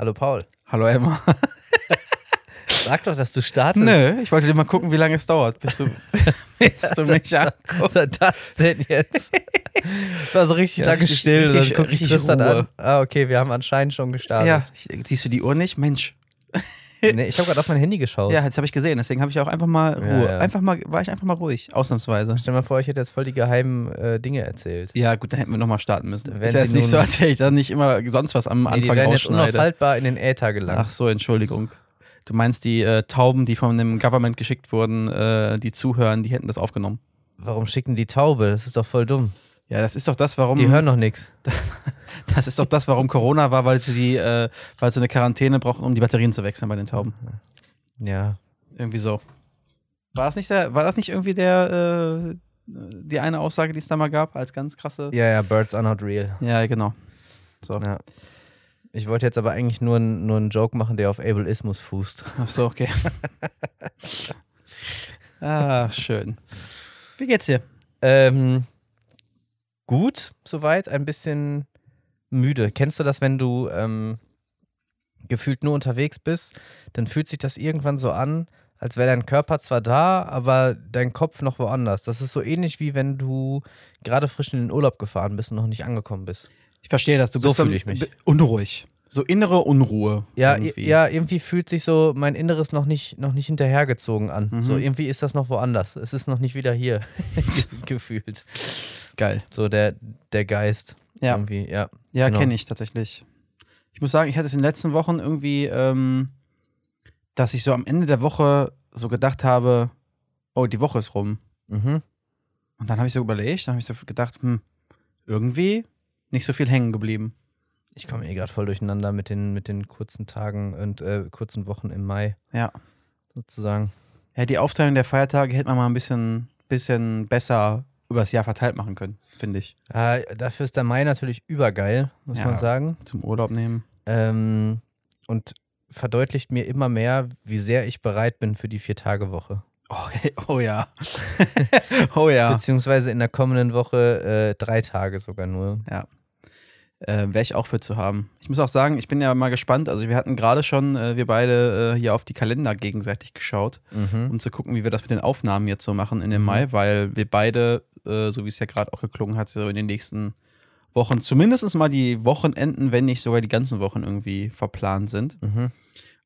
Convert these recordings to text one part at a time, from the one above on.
Hallo Paul. Hallo Emma. Sag doch, dass du startest. Nö, ich wollte dir mal gucken, wie lange es dauert, bis du, bis du mich Was anguckst. war das denn jetzt? Ich war so richtig Ja, still. richtig- dann guck ich richtig Tristan Ruhe. an. Ah, okay, wir haben anscheinend schon gestartet. Ja, siehst du die Uhr nicht? Mensch. Nee, ich habe gerade auf mein Handy geschaut. Ja, jetzt habe ich gesehen, deswegen habe ich auch einfach mal Ja, Ruhe. ja. Einfach mal, war ich einfach mal ruhig, ausnahmsweise. Stell mal vor, ich hätte jetzt voll die geheimen äh, Dinge erzählt. Ja, gut, dann hätten wir nochmal starten müssen. Dann Ist ja jetzt nicht so, als hätte ich da nicht immer sonst was am Nee, die Anfang jetzt rausschneide. unaufhaltbar in den Äther gelangt. Ach so, Entschuldigung. Du meinst die äh, Tauben, die von dem Government geschickt wurden, äh, die zuhören, die hätten das aufgenommen. Warum schicken die Taube? Das ist doch voll dumm. Ja, das ist doch das, warum. Die hören doch nichts. Das ist doch das, warum Corona war, weil sie die, äh, weil sie eine Quarantäne brauchen, um die Batterien zu wechseln bei den Tauben. Ja. Irgendwie so. War das nicht der, war das nicht irgendwie der, äh, die eine Aussage, die es da mal gab, als ganz krasse? Ja, ja, Birds are not real. Ja, genau. So. Ja. Ich wollte jetzt aber eigentlich nur, nur einen Joke machen, der auf Ableismus fußt. Ach so, okay. ah, schön. Wie geht's dir? Ähm, gut, soweit. Ein bisschen müde. Kennst du das, wenn du ähm, gefühlt nur unterwegs bist? Dann fühlt sich das irgendwann so an, als wäre dein Körper zwar da, aber dein Kopf noch woanders. Das ist so ähnlich wie wenn du gerade frisch in den Urlaub gefahren bist und noch nicht angekommen bist. Ich verstehe das. Du bist so fühle ich mich. unruhig. So innere Unruhe. Ja, irgendwie. ja, irgendwie fühlt sich so mein Inneres noch nicht, noch nicht hinterhergezogen an. Mhm. So irgendwie ist das noch woanders. Es ist noch nicht wieder hier. gefühlt. Geil. So der, der Geist. Ja. Irgendwie, ja. Ja, Genau. kenne ich tatsächlich. Ich muss sagen, ich hatte es in den letzten Wochen irgendwie, ähm, dass ich so am Ende der Woche so gedacht habe, oh, die Woche ist rum. Mhm. Und dann habe ich so überlegt, dann habe ich so gedacht, hm, irgendwie nicht so viel hängen geblieben. Ich komme eh gerade voll durcheinander mit den, mit den kurzen Tagen und äh, kurzen Wochen im Mai, Ja. sozusagen. Ja, die Aufteilung der Feiertage hätte man mal ein bisschen, bisschen besser übers Jahr verteilt machen können, finde ich. Ja, dafür ist der Mai natürlich übergeil, muss Ja. man sagen. Zum Urlaub nehmen. Ähm, und verdeutlicht mir immer mehr, wie sehr ich bereit bin für die Vier-Tage-Woche. Oh, hey, oh ja. oh ja. Beziehungsweise in der kommenden Woche äh, drei Tage sogar nur. Äh, Wäre ich auch für zu haben. Ich muss auch sagen, ich bin ja mal gespannt. Also, wir hatten gerade schon, äh, wir beide äh, hier auf die Kalender gegenseitig geschaut, Mhm. um zu gucken, wie wir das mit den Aufnahmen jetzt so machen in dem Mhm. Mai, weil wir beide, äh, so wie es ja gerade auch geklungen hat, so in den nächsten Wochen zumindest mal die Wochenenden, wenn nicht sogar die ganzen Wochen irgendwie verplant sind. Mhm.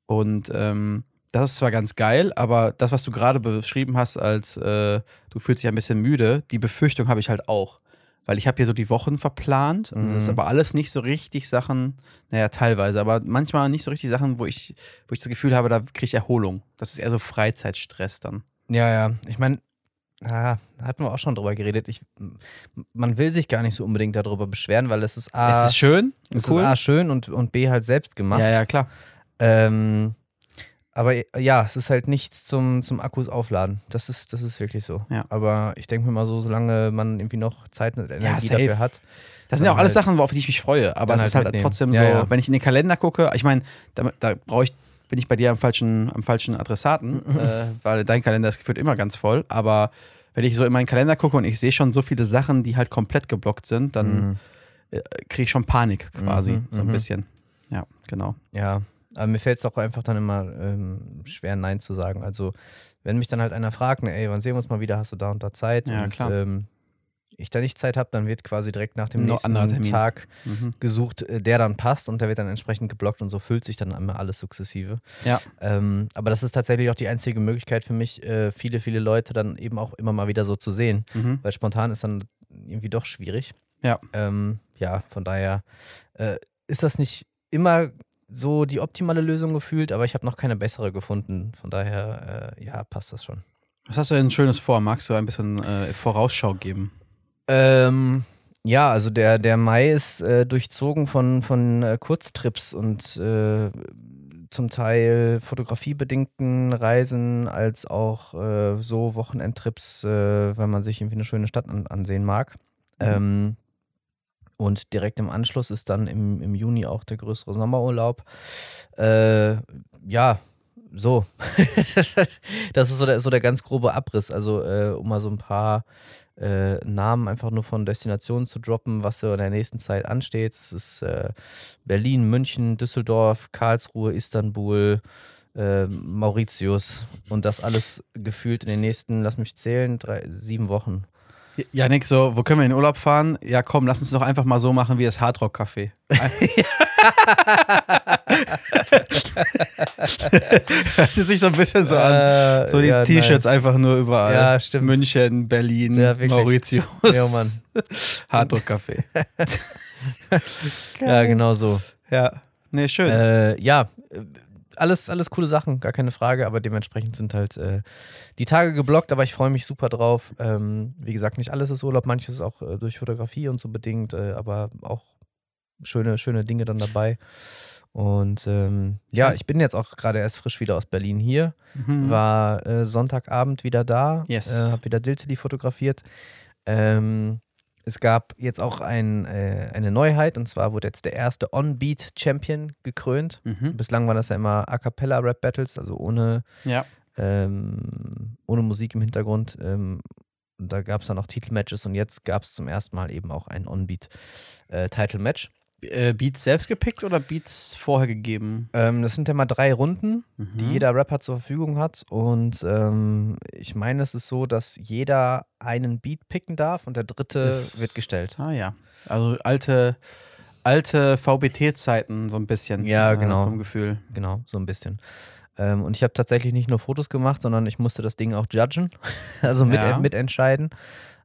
Und ähm, das ist zwar ganz geil, aber das, was du gerade beschrieben hast, als äh, du fühlst dich ein bisschen müde, die Befürchtung habe ich halt auch. Weil ich habe hier so die Wochen verplant und das ist Mhm. aber alles nicht so richtig Sachen, naja, teilweise, aber manchmal nicht so richtig Sachen, wo ich, wo ich das Gefühl habe, da kriege ich Erholung. Das ist eher so Freizeitstress dann. Ja, ja. Ich meine, ah, da hatten wir auch schon drüber geredet. Ich, man will sich gar nicht so unbedingt darüber beschweren, weil es ist A, es ist schön und es cool. ist A schön und, und B halt selbst gemacht. ja, ja, klar. Ähm, aber ja, es ist halt nichts zum, zum Akkus aufladen. Das ist, das ist wirklich so. Ja. Aber ich denke mir mal so, solange man irgendwie noch Zeit und Energie safe. dafür hat. Das sind ja auch alles halt- Sachen, auf die ich mich freue. Aber es ist halt halt mitnehmen. trotzdem Ja, so, ja. wenn ich in den Kalender gucke, ich meine, da, da brauche ich, bin ich bei dir am falschen, am falschen Adressaten, äh, weil dein Kalender ist gefühlt immer ganz voll. Aber wenn ich so in meinen Kalender gucke und ich sehe schon so viele Sachen, die halt komplett geblockt sind, dann Mhm. kriege ich schon Panik quasi, Mhm, so ein mhm. bisschen. Ja, genau. Ja, aber mir fällt es auch einfach dann immer ähm, schwer, Nein zu sagen. Also, wenn mich dann halt einer fragt, ne, ey, wann sehen wir uns mal wieder, hast du da und da Zeit? Ja, und klar. Ähm, ich da nicht Zeit habe, dann wird quasi direkt nach dem Noch nächsten. Tag Mhm. gesucht, äh, der dann passt und der wird dann entsprechend geblockt und so füllt sich dann immer alles sukzessive. Ja. Ähm, aber das ist tatsächlich auch die einzige Möglichkeit für mich, äh, viele, viele Leute dann eben auch immer mal wieder so zu sehen, Mhm. weil spontan ist dann irgendwie doch schwierig. Ja. Ähm, ja, von daher äh, ist das nicht immer so die optimale Lösung gefühlt, aber ich habe noch keine bessere gefunden. Von daher, äh, ja, passt das schon. Was hast du denn Schönes vor? Magst du ein bisschen äh, Vorausschau geben? Ähm, ja, also der, der Mai ist äh, durchzogen von, von äh, Kurztrips und äh, zum Teil fotografiebedingten Reisen als auch äh, so Wochenendtrips, äh, weil man sich irgendwie eine schöne Stadt an, ansehen mag. Mhm. Ähm, und direkt im Anschluss ist dann im, im Juni auch der größere Sommerurlaub. Äh, ja, so. das ist so der, so der ganz grobe Abriss. Also, um mal so ein paar äh, Namen einfach nur von Destinationen zu droppen, was so in der nächsten Zeit ansteht. Es ist äh, Berlin, München, Düsseldorf, Karlsruhe, Istanbul, äh, Mauritius und das alles gefühlt in den nächsten, lass mich zählen, drei, sieben Wochen. Janik, so, wo können wir in den Urlaub fahren? Ja, komm, lass uns doch einfach mal so machen wie das Hardrock Café. Hört sich so ein bisschen so an. Äh, So die ja, T-Shirts nice. einfach nur überall. Ja, stimmt. München, Berlin, Ja. Mauritius. Ja, Mann. Hardrock Café. Ja, genau so. Ja. Nee, schön. Äh, ja, alles, alles coole Sachen, gar keine Frage, aber dementsprechend sind halt äh, die Tage geblockt, aber ich freue mich super drauf. Ähm, wie gesagt, nicht alles ist Urlaub, manches ist auch äh, durch Fotografie und so bedingt, äh, aber auch schöne, schöne Dinge dann dabei. Und ähm, ja, ich bin jetzt auch gerade erst frisch wieder aus Berlin hier, Mhm. war äh, Sonntagabend wieder da, Yes. äh, habe wieder Diltily fotografiert. Ähm, es gab jetzt auch ein, äh, eine Neuheit und zwar wurde jetzt der erste On-Beat Champion gekrönt. Mhm. Bislang waren das ja immer A Cappella Rap Battles, also ohne, Ja. ähm, ohne Musik im Hintergrund. Ähm, und da gab es dann auch Titelmatches und jetzt gab es zum ersten Mal eben auch ein On-Beat äh. Äh, Beats selbst gepickt oder Beats vorher gegeben? Ähm, das sind ja mal drei Runden, die Mhm. jeder Rapper zur Verfügung hat. Und ähm, ich meine, es ist so, dass jeder einen Beat picken darf und der dritte Ist- wird gestellt. Ah ja. Also alte, alte VBT-Zeiten so ein bisschen. Ja, äh, genau. Vom Gefühl. Genau, so ein bisschen. Ähm, und ich habe tatsächlich nicht nur Fotos gemacht, sondern ich musste das Ding auch judgen, also mit, Ja. mitentscheiden.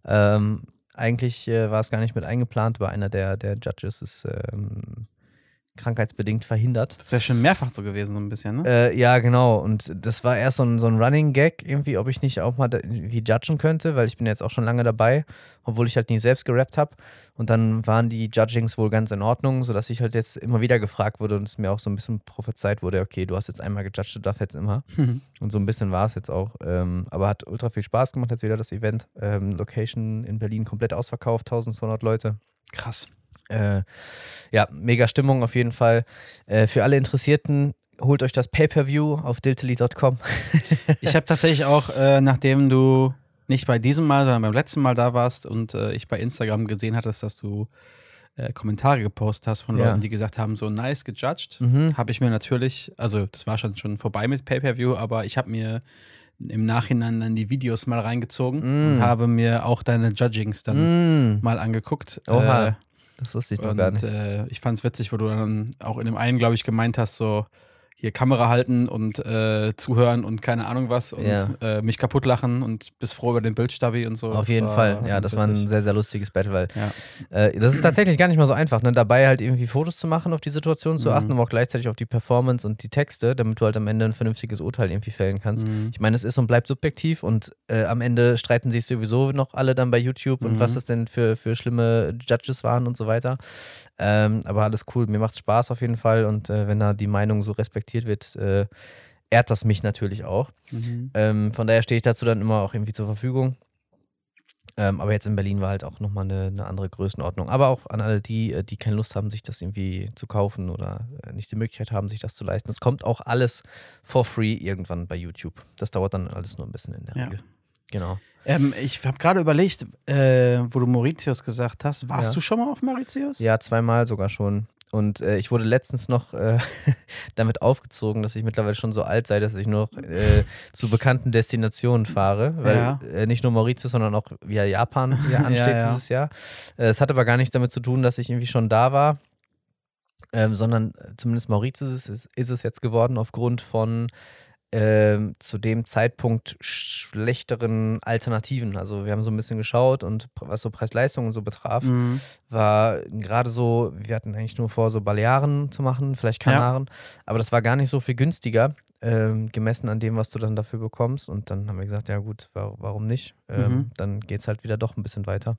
Ähm, eigentlich äh, war es gar nicht mit eingeplant, aber einer der, der Judges ist ähm, krankheitsbedingt verhindert. Das ist ja schon mehrfach so gewesen, so ein bisschen, ne? Äh, ja, genau. Und das war erst so ein, so ein Running Gag, irgendwie, ob ich nicht auch mal irgendwie judgen könnte, weil ich bin jetzt auch schon lange dabei, obwohl ich halt nie selbst gerappt habe. Und dann waren die Judgings wohl ganz in Ordnung, sodass ich halt jetzt immer wieder gefragt wurde und es mir auch so ein bisschen prophezeit wurde, okay, du hast jetzt einmal gejudged, du darfst jetzt immer. Und so ein bisschen war es jetzt auch. Ähm, aber hat ultra viel Spaß gemacht jetzt wieder das Event. Ähm, Location in Berlin komplett ausverkauft, 1200 Leute. Krass. Äh, ja, mega Stimmung auf jeden Fall. Äh, für alle Interessierten, holt euch das Pay-Per-View auf diltily.com. Ich habe tatsächlich auch, äh, nachdem du nicht bei diesem Mal, sondern beim letzten Mal da warst und äh, ich bei Instagram gesehen hattest, dass du äh, Kommentare gepostet hast von Ja. Leuten, die gesagt haben, so nice gejudged, Mhm. habe ich mir natürlich, also das war schon, schon vorbei mit Pay-Per-View, aber ich habe mir im Nachhinein dann die Videos mal reingezogen Mm. und habe mir auch deine Judgings dann Mm. mal angeguckt. Oha, Äh, das wusste ich noch gar und nicht. äh, ich fand es witzig, wo du dann auch in dem einen, glaube ich, gemeint hast, so hier Kamera halten und äh, zuhören und keine Ahnung was und Ja. äh, mich kaputt lachen und bist froh über den Bildstabi und so. Auf Das jeden Fall. Ja, das war ein sehr, sehr lustiges Battle, weil Ja. äh, das ist tatsächlich gar nicht mal so einfach, ne? dabei halt irgendwie Fotos zu machen, auf die Situation zu Mhm. achten, aber auch gleichzeitig auf die Performance und die Texte, damit du halt am Ende ein vernünftiges Urteil irgendwie fällen kannst. Mhm. Ich meine, es ist und bleibt subjektiv und äh, am Ende streiten sich sowieso noch alle dann bei YouTube und Mhm. was das denn für, für schlimme Judges waren und so weiter. Ähm, aber alles cool, mir macht Spaß auf jeden Fall und äh, wenn da die Meinung so respektiert wird, äh, ehrt das mich natürlich auch. Mhm. Ähm, von daher stehe ich dazu dann immer auch irgendwie zur Verfügung. Ähm, aber jetzt in Berlin war halt auch nochmal eine, eine andere Größenordnung. Aber auch an alle die, äh, die keine Lust haben, sich das irgendwie zu kaufen oder äh, nicht die Möglichkeit haben, sich das zu leisten. Es kommt auch alles for free irgendwann bei YouTube. Das dauert dann alles nur ein bisschen in der Ja. Regel. Genau. Ähm, ich habe gerade überlegt, äh, wo du Mauritius gesagt hast. Warst Ja. du schon mal auf Mauritius? Ja, zweimal sogar schon. Und äh, ich wurde letztens noch äh, damit aufgezogen, dass ich mittlerweile schon so alt sei, dass ich nur noch äh, zu bekannten Destinationen fahre. Weil Ja. äh, nicht nur Mauritius, sondern auch wieder Japan wieder ansteht Ja, ja. dieses Jahr. Äh, Es hat aber gar nichts damit zu tun, dass ich irgendwie schon da war. Ähm, sondern äh, zumindest Mauritius ist, ist, ist es jetzt geworden aufgrund von ähm, zu dem Zeitpunkt schlechteren Alternativen. Also wir haben so ein bisschen geschaut und was so Preis-Leistung und so betraf, Mhm. war gerade so, wir hatten eigentlich nur vor, so Balearen zu machen, vielleicht Ja. Kanaren, aber das war gar nicht so viel günstiger, ähm, gemessen an dem, was du dann dafür bekommst. Und dann haben wir gesagt, ja gut, wa warum nicht? Ähm, Mhm. Dann geht es halt wieder doch ein bisschen weiter.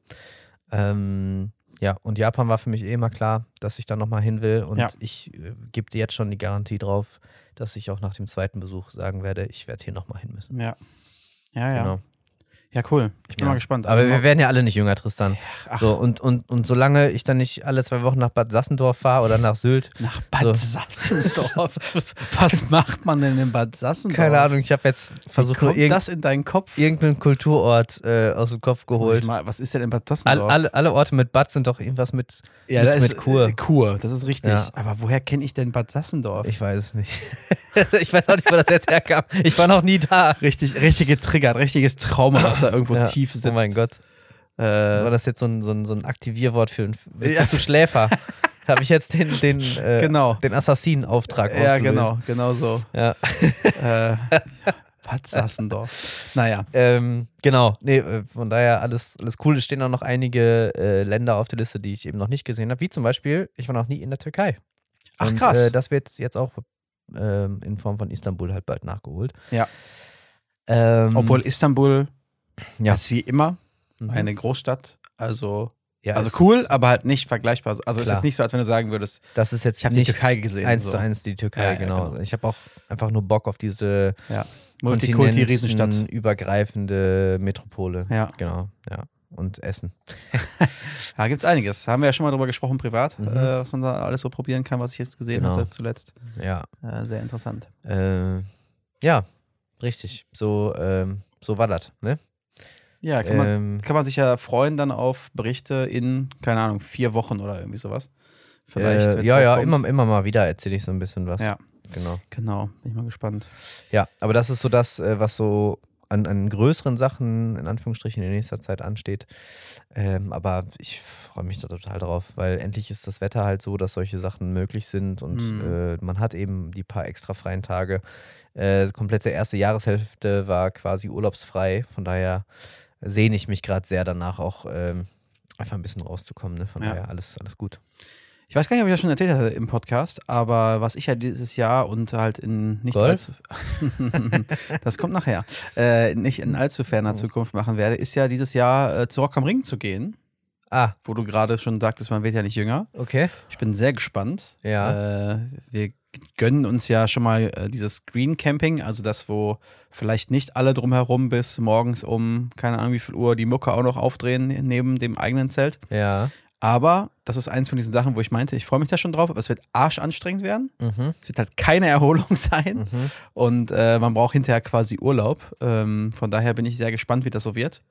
Ähm, ja, und Japan war für mich eh immer klar, dass ich da nochmal hin will. Und Ja. ich äh, gebe dir jetzt schon die Garantie drauf, dass ich auch nach dem zweiten Besuch sagen werde, ich werde hier nochmal hin müssen. Ja. Ja, ja. Genau. Ja, cool. Ich bin Ja. mal gespannt. Aber Also wir werden ja alle nicht jünger, Tristan. ach. So, und, und, und solange ich dann nicht alle zwei Wochen nach Bad Sassendorf fahre oder nach Sylt, nach Bad So. Sassendorf. Was macht man denn in Bad Sassendorf? keine Ahnung, ich habe jetzt versucht, nur irgend, das in deinen Kopf? irgendeinen Kulturort äh, aus dem Kopf geholt. Mal, was ist denn in Bad All, Sassendorf? alle, alle Orte mit Bad sind doch irgendwas mit, ja, mit, da mit ist, Kur. Äh, Kur, das ist richtig. Ja. Aber woher kenne ich denn Bad Sassendorf? Ich weiß es nicht. ich weiß auch nicht, wo das jetzt herkam. Ich war noch nie da. Richtig, richtig getriggert, richtiges Trauma, was da irgendwo Ja. tief sitzt. Oh mein Gott. Äh, War das jetzt so ein, so ein, so ein Aktivierwort für ein. Ja. Bist du Schläfer? Habe ich jetzt den, den, äh, Genau. den Assassinen-Auftrag ja, ausgelöst. genau, genau so. Ja. äh, Bad Sassendorf. Naja, Ähm, genau, nee, äh, von daher alles, alles cool. Es stehen auch noch einige äh, Länder auf der Liste, die ich eben noch nicht gesehen habe, wie zum Beispiel, ich war noch nie in der Türkei. Ach, Und, krass. Äh, das wird jetzt auch ähm, in Form von Istanbul halt bald nachgeholt. Ja. Ähm, obwohl Istanbul ja, ist wie immer mhm. eine Großstadt. Also, ja, also es- cool, aber halt nicht vergleichbar. Also ist Klar. jetzt nicht so, als wenn du sagen würdest, Das ist jetzt ich habe die Türkei gesehen. eins so. zu eins die Türkei, ja, genau. genau. Ich habe auch einfach nur Bock auf diese Ja. Multikulti-Riesenstadt. übergreifende Metropole. Ja. Genau, ja. Und Essen. Da gibt es einiges. Haben wir ja schon mal drüber gesprochen, privat, Mhm. äh, was man da alles so probieren kann, was ich jetzt gesehen Genau. hatte zuletzt. Ja. Äh, sehr interessant. Äh, ja, richtig. So, ähm, so war das, ne? Ja, kann man, Ähm, kann man sich ja freuen dann auf Berichte in, keine Ahnung, vier Wochen oder irgendwie sowas. Vielleicht. äh, ja, ja, immer, immer mal wieder erzähle ich so ein bisschen was. Ja. Genau. Genau, bin ich mal gespannt. Ja, aber das ist so das, äh, was so an, an größeren Sachen in Anführungsstrichen in nächster Zeit ansteht. Ähm, aber ich freue mich da total drauf, weil endlich ist das Wetter halt so, dass solche Sachen möglich sind und Mhm. äh, man hat eben die paar extra freien Tage. Äh, komplette erste Jahreshälfte war quasi urlaubsfrei, von daher sehne ich mich gerade sehr danach auch ähm, einfach ein bisschen rauszukommen. Ne? Von Ja. daher alles, alles gut. Ich weiß gar nicht, ob ich das schon erzählt hatte im Podcast, aber was ich ja dieses Jahr und halt in nicht Golf? allzu das kommt nachher, äh, nicht in allzu ferner Oh. Zukunft machen werde, ist ja dieses Jahr äh, zu Rock am Ring zu gehen, Ah, wo du gerade schon sagtest, man wird ja nicht jünger. okay. Ich bin sehr gespannt. Ja. Äh, wir gönnen uns ja schon mal äh, dieses Green Camping, also das, wo vielleicht nicht alle drumherum bis morgens um, keine Ahnung wie viel Uhr, die Mucke auch noch aufdrehen neben dem eigenen Zelt. Ja. Aber das ist eins von diesen Sachen, wo ich meinte, ich freue mich da schon drauf, aber es wird arschanstrengend werden. Mhm. Es wird halt keine Erholung sein Mhm. und äh, man braucht hinterher quasi Urlaub. Ähm, von daher bin ich sehr gespannt, wie das so wird.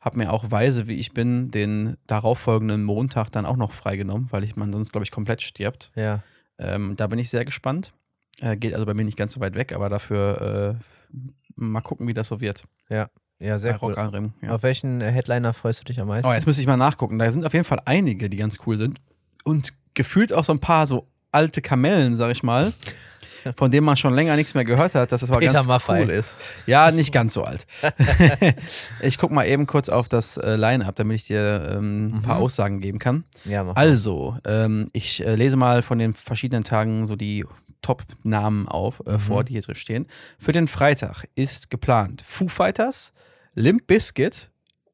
Hab mir auch weise, wie ich bin, den darauffolgenden Montag dann auch noch freigenommen, weil ich man sonst, glaube ich, komplett stirbt. Ja. Ähm, da bin ich sehr gespannt. Äh, geht also bei mir nicht ganz so weit weg, aber dafür äh, mal gucken, wie das so wird. Ja, sehr bei cool. Ring. Ja. Auf welchen Headliner freust du dich am meisten? Oh, jetzt müsste ich mal nachgucken. Da sind auf jeden Fall einige, die ganz cool sind. Und gefühlt auch so ein paar so alte Kamellen, sag ich mal, von denen man schon länger nichts mehr gehört hat, dass das aber Peter ganz Maffay. cool ist. Ja, nicht ganz so alt. ich guck mal eben kurz auf das äh, Line-Up, damit ich dir ähm, ein paar Mhm. Aussagen geben kann. ja, mach. Also, ähm, ich äh, lese mal von den verschiedenen Tagen so die Top-Namen auf, äh, Mhm. vor, die hier drin stehen. Für den Freitag ist geplant Foo Fighters, Limp Bizkit,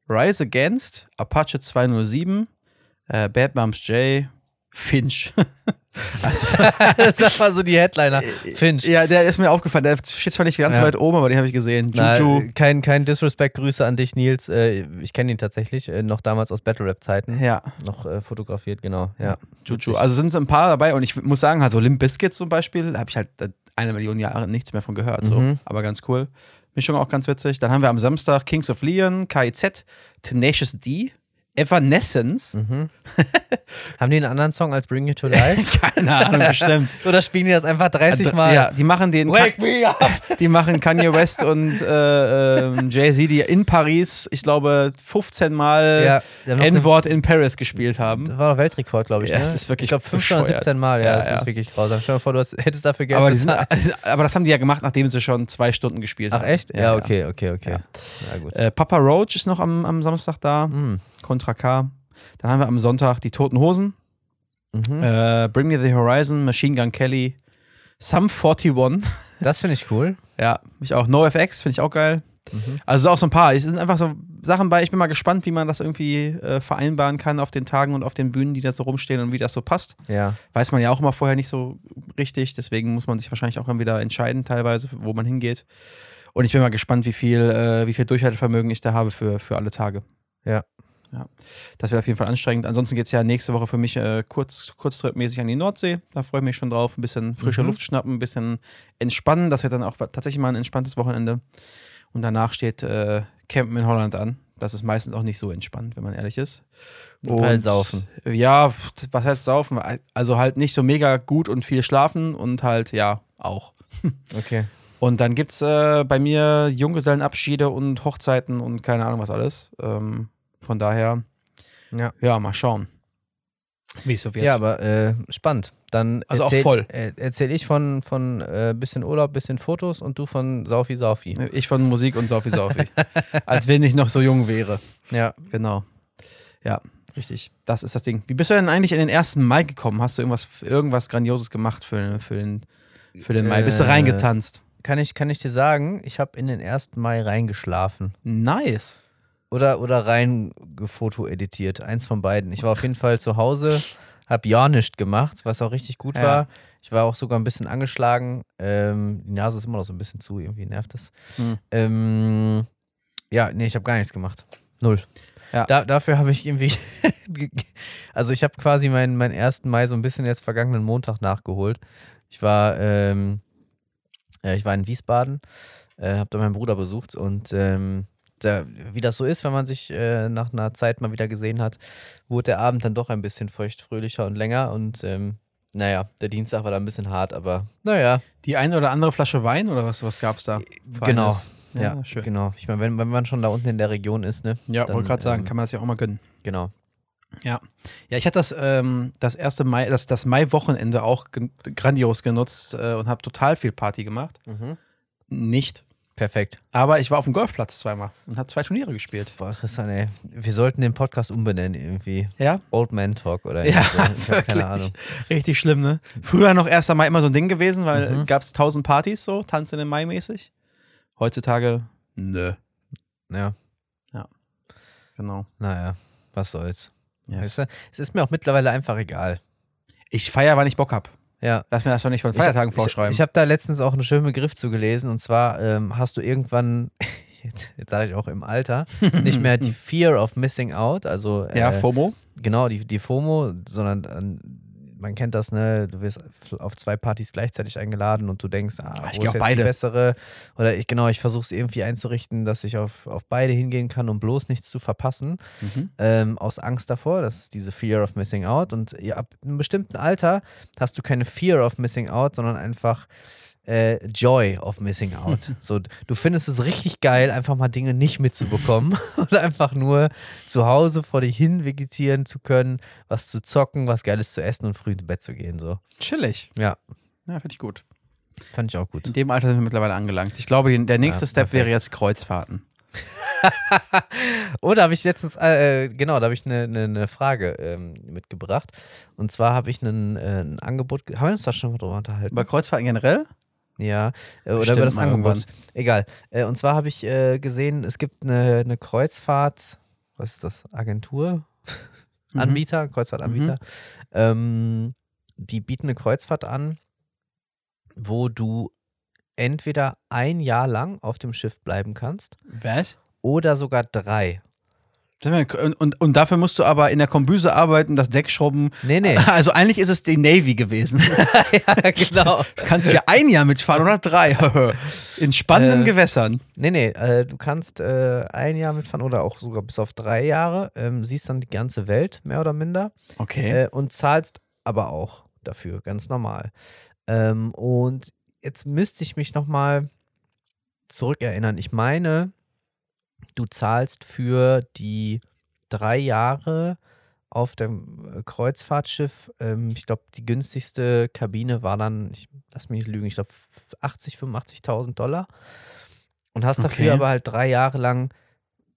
Rise Against, Apache 207, äh, Bad Moms J, Finch. also, das war so die Headliner. Finch. ja, der ist mir aufgefallen. Der steht zwar nicht ganz Ja. weit oben, aber den habe ich gesehen. Na, Juju. äh, kein, kein Disrespect, Grüße an dich, Nils. Äh, ich kenne ihn tatsächlich, äh, noch damals aus Battle Rap-Zeiten. Ja, Noch äh, fotografiert, genau. Ja. Juju. Also sind so ein paar dabei und ich muss sagen, halt so Limp Bizkit zum Beispiel, habe ich halt äh, eine Million Jahre nichts mehr von gehört. So. Mhm. Aber ganz cool. Mischung auch ganz witzig. Dann haben wir am Samstag Kings of Leon, KIZ, Tenacious D, Evanescence. Mhm. Haben die einen anderen Song als Bring You to Life? Keine Ahnung, bestimmt. Oder spielen die das einfach 30 Mal? Ja, die machen den. me up! Die machen Kanye West und äh, ähm, Jay-Z, die in Paris, ich glaube, 15 Mal Ja, N-Wort in Paris gespielt haben. Das war doch Weltrekord, glaube ich. Ja, ne? es ist wirklich Ich glaube 15 oder bescheuert. 17 Mal, ja, Ja, das ja. ist wirklich grausam. Stell dir vor, du hast, hättest dafür Geld Aber, sind, aber das haben die ja gemacht, nachdem sie schon zwei Stunden gespielt Ach haben. echt? Ja, okay, okay, okay. Äh, Papa Roach ist noch am, am Samstag da. Mhm. Contra K. Dann haben wir am Sonntag die Toten Hosen. Mhm. Äh, Bring Me the Horizon, Machine Gun Kelly, Sum 41. Das finde ich cool. ja, mich auch. NoFX finde ich auch geil. Mhm. Also auch so ein paar. Es sind einfach so Sachen bei. Ich bin mal gespannt, wie man das irgendwie äh, vereinbaren kann auf den Tagen und auf den Bühnen, die da so rumstehen und wie das so passt. Ja. Weiß man ja auch immer vorher nicht so richtig. Deswegen muss man sich wahrscheinlich auch dann wieder entscheiden, teilweise, wo man hingeht. Und ich bin mal gespannt, wie viel, äh, wie viel Durchhaltevermögen ich da habe für, für alle Tage. Ja. Ja, das wird auf jeden Fall anstrengend. Ansonsten geht es ja nächste Woche für mich äh, kurz, kurztripmäßig an die Nordsee. Da freue ich mich schon drauf. Ein bisschen frische Mhm. Luft schnappen, ein bisschen entspannen. Das wird dann auch tatsächlich mal ein entspanntes Wochenende. Und danach steht äh, Campen in Holland an. Das ist meistens auch nicht so entspannt, wenn man ehrlich ist. Weil saufen. Ja, was heißt saufen? Also halt nicht so mega gut und viel schlafen und halt, ja, auch. Okay. Und dann gibt es äh, bei mir Junggesellenabschiede und Hochzeiten und keine Ahnung was alles. Ähm, von daher, Ja. ja, mal schauen. Wie es so wird. Ja, aber äh, spannend. Dann Also auch erzähl, voll. Äh, erzähl ich von, von äh, bisschen Urlaub, bisschen Fotos und du von Saufi Saufi. ich von Musik und Saufi Saufi. Als wenn ich noch so jung wäre. Ja. Genau. Ja, richtig. Das ist das Ding. Wie bist du denn eigentlich in den 1. Mai gekommen? Hast du irgendwas, irgendwas Grandioses gemacht für, für, den, für den Mai? Bist du Äh, reingetanzt? Kann ich, kann ich dir sagen, ich habe in den 1. Mai reingeschlafen. Nice. Oder, oder rein Foto editiert. Eins von beiden. Ich war auf jeden Fall zu Hause, habe ja nichts gemacht, was auch richtig gut Ja. war. Ich war auch sogar ein bisschen angeschlagen. Ähm, die Nase ist immer noch so ein bisschen zu, irgendwie nervt es. Hm. Ähm, ja, nee, ich habe gar nichts gemacht. Null. Ja. Da, dafür habe ich irgendwie, also ich habe quasi meinen, meinen 1. Mai so ein bisschen jetzt vergangenen Montag nachgeholt. Ich war, ähm, äh, ich war in Wiesbaden, äh, habe da meinen Bruder besucht und ähm, da, wie das so ist, wenn man sich äh, nach einer Zeit mal wieder gesehen hat, wurde der Abend dann doch ein bisschen feuchtfröhlicher und länger und ähm, naja, der Dienstag war da ein bisschen hart, aber naja, Die eine oder andere Flasche Wein oder was, was gab's da? genau. Feines? Ja, Ja, schön. genau. Ich meine, wenn, wenn man schon da unten in der Region ist, ne? Ja, wollte gerade sagen, ähm, kann man das ja auch mal gönnen. Genau. Ja. Ja, ich hatte das, ähm, das erste Mai, das, das Mai-Wochenende auch grandios genutzt äh, und habe total viel Party gemacht. Nicht. Perfekt. Aber ich war auf dem Golfplatz zweimal und habe zwei Turniere gespielt. Boah, Tristan, ey. Wir sollten den Podcast umbenennen irgendwie. Ja, Old Man Talk oder Ja, so. Keine. Ahnung. richtig schlimm, ne? Früher noch 1. Mai immer so ein Ding gewesen, weil Mhm. gab es tausend Partys so, Tanz in den Mai mäßig. Heutzutage, nö. Ja, Genau. naja, was soll's. Yes. Weißt du? Es ist mir auch mittlerweile einfach egal. Ich feier, wann ich Bock hab. Ja. Lass mir das doch nicht von Ich- Feiertagen ich, vorschreiben. Ich habe da letztens auch einen schönen Begriff zu gelesen und zwar ähm, hast du irgendwann, jetzt, jetzt sage ich auch im Alter, nicht mehr die Fear of Missing Out, also ja, äh, FOMO. genau die, die FOMO, sondern ähm, man kennt das, ne? Du wirst auf zwei Partys gleichzeitig eingeladen und du denkst, ah, Ich wo ist jetzt beide. die bessere? Oder ich genau, ich versuche es irgendwie einzurichten, dass ich auf, auf beide hingehen kann, um bloß nichts zu verpassen. Mhm. ähm, aus Angst davor. Das ist diese Fear of Missing Out. Und ja, ab einem bestimmten Alter hast du keine Fear of Missing Out, sondern einfach äh, Joy of Missing Out. so, du findest es richtig geil, einfach mal Dinge nicht mitzubekommen oder einfach nur zu Hause vor dir hin vegetieren zu können, was zu zocken, was Geiles zu essen und früh ins Bett zu gehen. So. Chillig. Ja, Ja, finde ich gut. fand ich auch gut. In dem Alter sind wir mittlerweile angelangt. Ich glaube, der nächste Ja, Step wäre jetzt Kreuzfahrten. Oder habe ich letztens, äh, genau, da habe ich eine ne, ne Frage ähm, mitgebracht. Und zwar habe ich einen, äh, ein Angebot, ge- haben wir uns da schon mal drüber unterhalten? Über Kreuzfahrten generell? Ja, äh, oder über das Angebot. Egal. Äh, und zwar habe ich äh, gesehen, es gibt eine, eine Kreuzfahrt, was ist das? Agentur? Mhm. Anbieter, Kreuzfahrtanbieter. Ähm, die bieten eine Kreuzfahrt an, wo du entweder ein Jahr lang auf dem Schiff bleiben kannst Was? oder sogar drei. Und, und, und dafür musst du aber in der Kombüse arbeiten, das Deck schrubben. Nee, nee. Also eigentlich ist es die Navy gewesen. ja, genau. Du kannst ja ein Jahr mitfahren oder drei. In spannenden Äh, Gewässern. Nee, nee, äh, du kannst äh, ein Jahr mitfahren oder auch sogar bis auf drei Jahre, ähm, siehst dann die ganze Welt, mehr oder minder. Okay. äh, und zahlst aber auch dafür, ganz normal. Ähm, und jetzt müsste ich mich nochmal zurückerinnern. Ich meine, du zahlst für die drei Jahre auf dem äh, Kreuzfahrtschiff, ähm, ich glaube, die günstigste Kabine war dann, ich lass mich nicht lügen, ich glaube 80, 85.000 Dollar. Und hast dafür Okay. aber halt drei Jahre lang,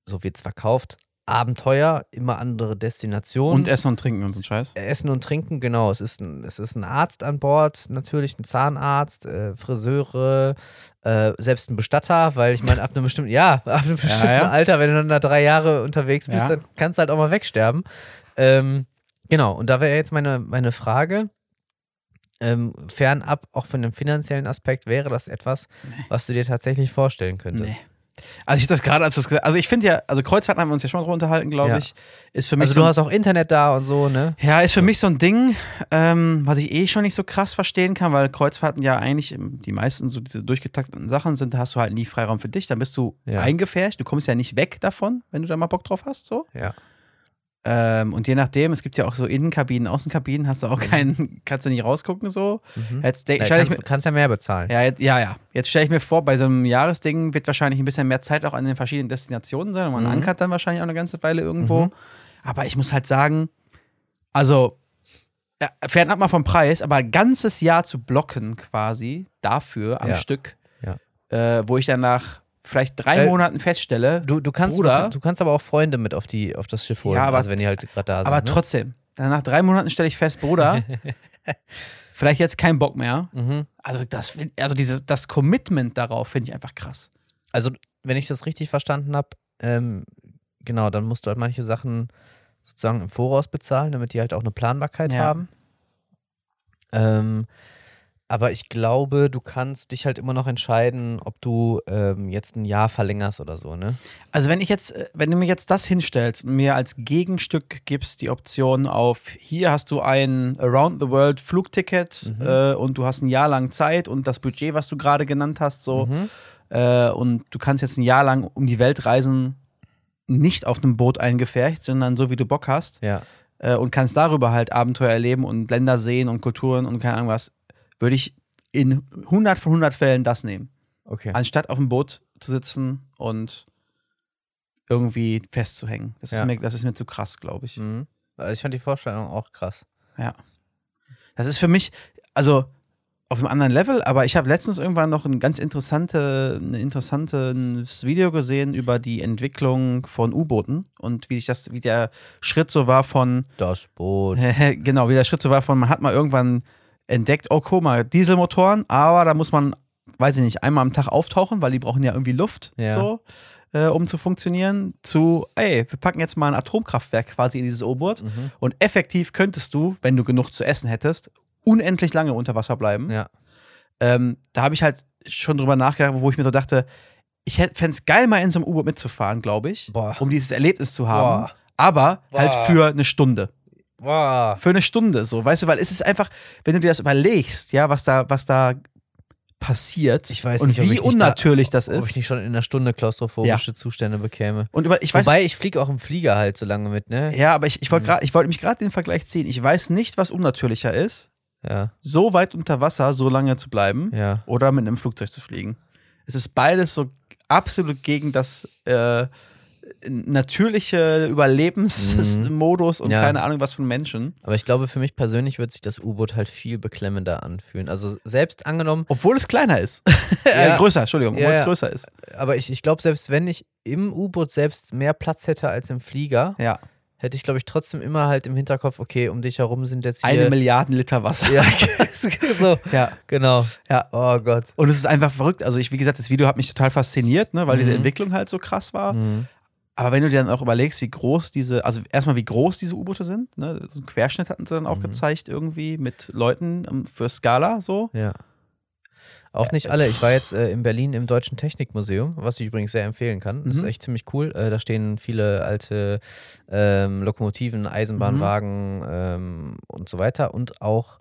so wird's verkauft, Abenteuer, immer andere Destinationen. Und Essen und Trinken und so ein Scheiß. Essen und Trinken, genau. Es ist ein, es ist ein Arzt an Bord, natürlich ein Zahnarzt, äh, Friseure, äh, selbst ein Bestatter, weil ich meine, ab einem bestimmten, ja, ab einem bestimmten ja. Alter, wenn du dann da drei Jahre unterwegs bist, Ja. dann kannst du halt auch mal wegsterben. Ähm, genau, und da wäre jetzt meine, meine Frage. ähm, fernab auch von dem finanziellen Aspekt wäre das etwas, was du dir tatsächlich vorstellen könntest. Nee. Also ich das gerade, als gesagt Also ich finde ja, also Kreuzfahrten haben wir uns ja schon drüber unterhalten, glaube Ja. ich. Ist für mich Also so du hast auch Internet da und so, ne? Ja, ist für mich so ein Ding, ähm, was ich eh schon nicht so krass verstehen kann, weil Kreuzfahrten ja eigentlich die meisten so diese durchgetakteten Sachen sind, da hast du halt nie Freiraum für dich, dann bist du Ja. eingefärcht, du kommst ja nicht weg davon, wenn du da mal Bock drauf hast, so. Ja. Ähm, und je nachdem, es gibt ja auch so Innenkabinen, Außenkabinen, hast du auch keinen, kannst du nicht rausgucken, so. Mhm. Jetzt Ja, kannst, mir, kannst ja mehr bezahlen. ja, jetzt, ja, ja. Jetzt stelle ich mir vor, bei so einem Jahresding wird wahrscheinlich ein bisschen mehr Zeit auch an den verschiedenen Destinationen sein und man Mhm. ankert dann wahrscheinlich auch eine ganze Weile irgendwo. Mhm. Aber ich muss halt sagen, also ja, fernab mal vom Preis, aber ein ganzes Jahr zu blocken quasi dafür am Ja. Stück, äh, wo ich dann nach vielleicht drei Äh, Monaten feststelle, Du, du, kannst, Bruder. du, du kannst aber auch Freunde mit auf, die, auf das Schiff holen, Ja, aber- also wenn die halt gerade da sind. aber ne? trotzdem, nach drei Monaten stelle ich fest, Bruder, vielleicht jetzt kein Bock mehr. Mhm. Also das, also dieses, das Commitment darauf finde ich einfach krass. Also, wenn ich das richtig verstanden habe, ähm, genau, dann musst du halt manche Sachen sozusagen im Voraus bezahlen, damit die halt auch eine Planbarkeit Ja. haben. Ähm, aber ich glaube, du kannst dich halt immer noch entscheiden, ob du ähm, jetzt ein Jahr verlängerst oder so, ne? Also wenn ich jetzt, äh, wenn du mir jetzt das hinstellst und mir als Gegenstück gibst die Option auf, hier hast du ein Around the World Flugticket Mhm. äh, und du hast ein Jahr lang Zeit und das Budget, was du gerade genannt hast, so Mhm. äh, und du kannst jetzt ein Jahr lang um die Welt reisen, nicht auf einem Boot eingefärcht, sondern so wie du Bock hast Ja. äh, und kannst darüber halt Abenteuer erleben und Länder sehen und Kulturen und keine Ahnung was, würde ich in 100 von 100 Fällen das nehmen Okay. anstatt auf dem Boot zu sitzen und irgendwie festzuhängen. Das, Ja. ist, mir, das ist mir zu krass, glaube ich. Mhm. Also ich fand die Vorstellung auch krass. Ja. Das ist für mich, also auf einem anderen Level, aber ich habe letztens irgendwann noch ein ganz interessante, ein interessantes Video gesehen über die Entwicklung von U-Booten und wie sich das, wie der Schritt so war von, Das Boot. genau, wie der Schritt so war von, man hat mal irgendwann entdeckt, oh, guck mal, Dieselmotoren, aber da muss man, weiß ich nicht, einmal am Tag auftauchen, weil die brauchen ja irgendwie Luft, Ja. so, äh, um zu funktionieren, zu, ey, wir packen jetzt mal ein Atomkraftwerk quasi in dieses U-Boot Mhm. und effektiv könntest du, wenn du genug zu essen hättest, unendlich lange unter Wasser bleiben. Ja. Ähm, da habe ich halt schon drüber nachgedacht, wo ich mir so dachte, ich fände es geil, mal in so einem U-Boot mitzufahren, glaube ich, Boah. um dieses Erlebnis zu haben. Boah. Aber halt Boah. für eine Stunde. Boah. Für eine Stunde so, weißt du, weil es ist einfach, wenn du dir das überlegst, ja, was da, was da passiert Ich weiß und nicht, wie unnatürlich da, das Ob ich ist. nicht schon in einer Stunde klaustrophobische Zustände bekäme. Und über, ich weiß, Wobei, ich fliege auch im Flieger halt so lange mit, ne? ja, aber ich, ich wollte Mhm. grad- ich wollte mich gerade den Vergleich ziehen. Ich weiß nicht, was unnatürlicher ist, Ja, so weit unter Wasser so lange zu bleiben ja. oder mit einem Flugzeug zu fliegen. Es ist beides so absolut gegen das äh, natürliche Überlebensmodus und Mhm. Ja. keine Ahnung was von Menschen. Aber ich glaube, für mich persönlich wird sich das U-Boot halt viel beklemmender anfühlen. Also selbst angenommen, Obwohl es kleiner ist. Ja. äh, größer, Entschuldigung, obwohl Ja, es größer ist. aber ich, ich glaube, selbst wenn ich im U-Boot selbst mehr Platz hätte als im Flieger, Ja. hätte ich, glaube ich, trotzdem immer halt im Hinterkopf, okay, um dich herum sind jetzt hier. Eine Milliarde Liter Wasser. Ja, so, Ja. genau. Ja. Oh Gott. Und es ist einfach verrückt. Also, ich, wie gesagt, das Video hat mich total fasziniert, ne, weil diese Mhm. Entwicklung halt so krass war. Mhm. Aber wenn du dir dann auch überlegst, wie groß diese, also erstmal wie groß diese U-Boote sind, ne, so einen Querschnitt hatten sie dann auch Mhm. gezeigt, irgendwie mit Leuten ähm, für Skala so. Ja. Auch nicht alle. Ich war jetzt äh, in Berlin im Deutschen Technikmuseum, was ich übrigens sehr empfehlen kann. Das ist Mhm. echt ziemlich cool. Äh, da stehen viele alte ähm, Lokomotiven, Eisenbahnwagen Mhm. ähm, und so weiter. Und auch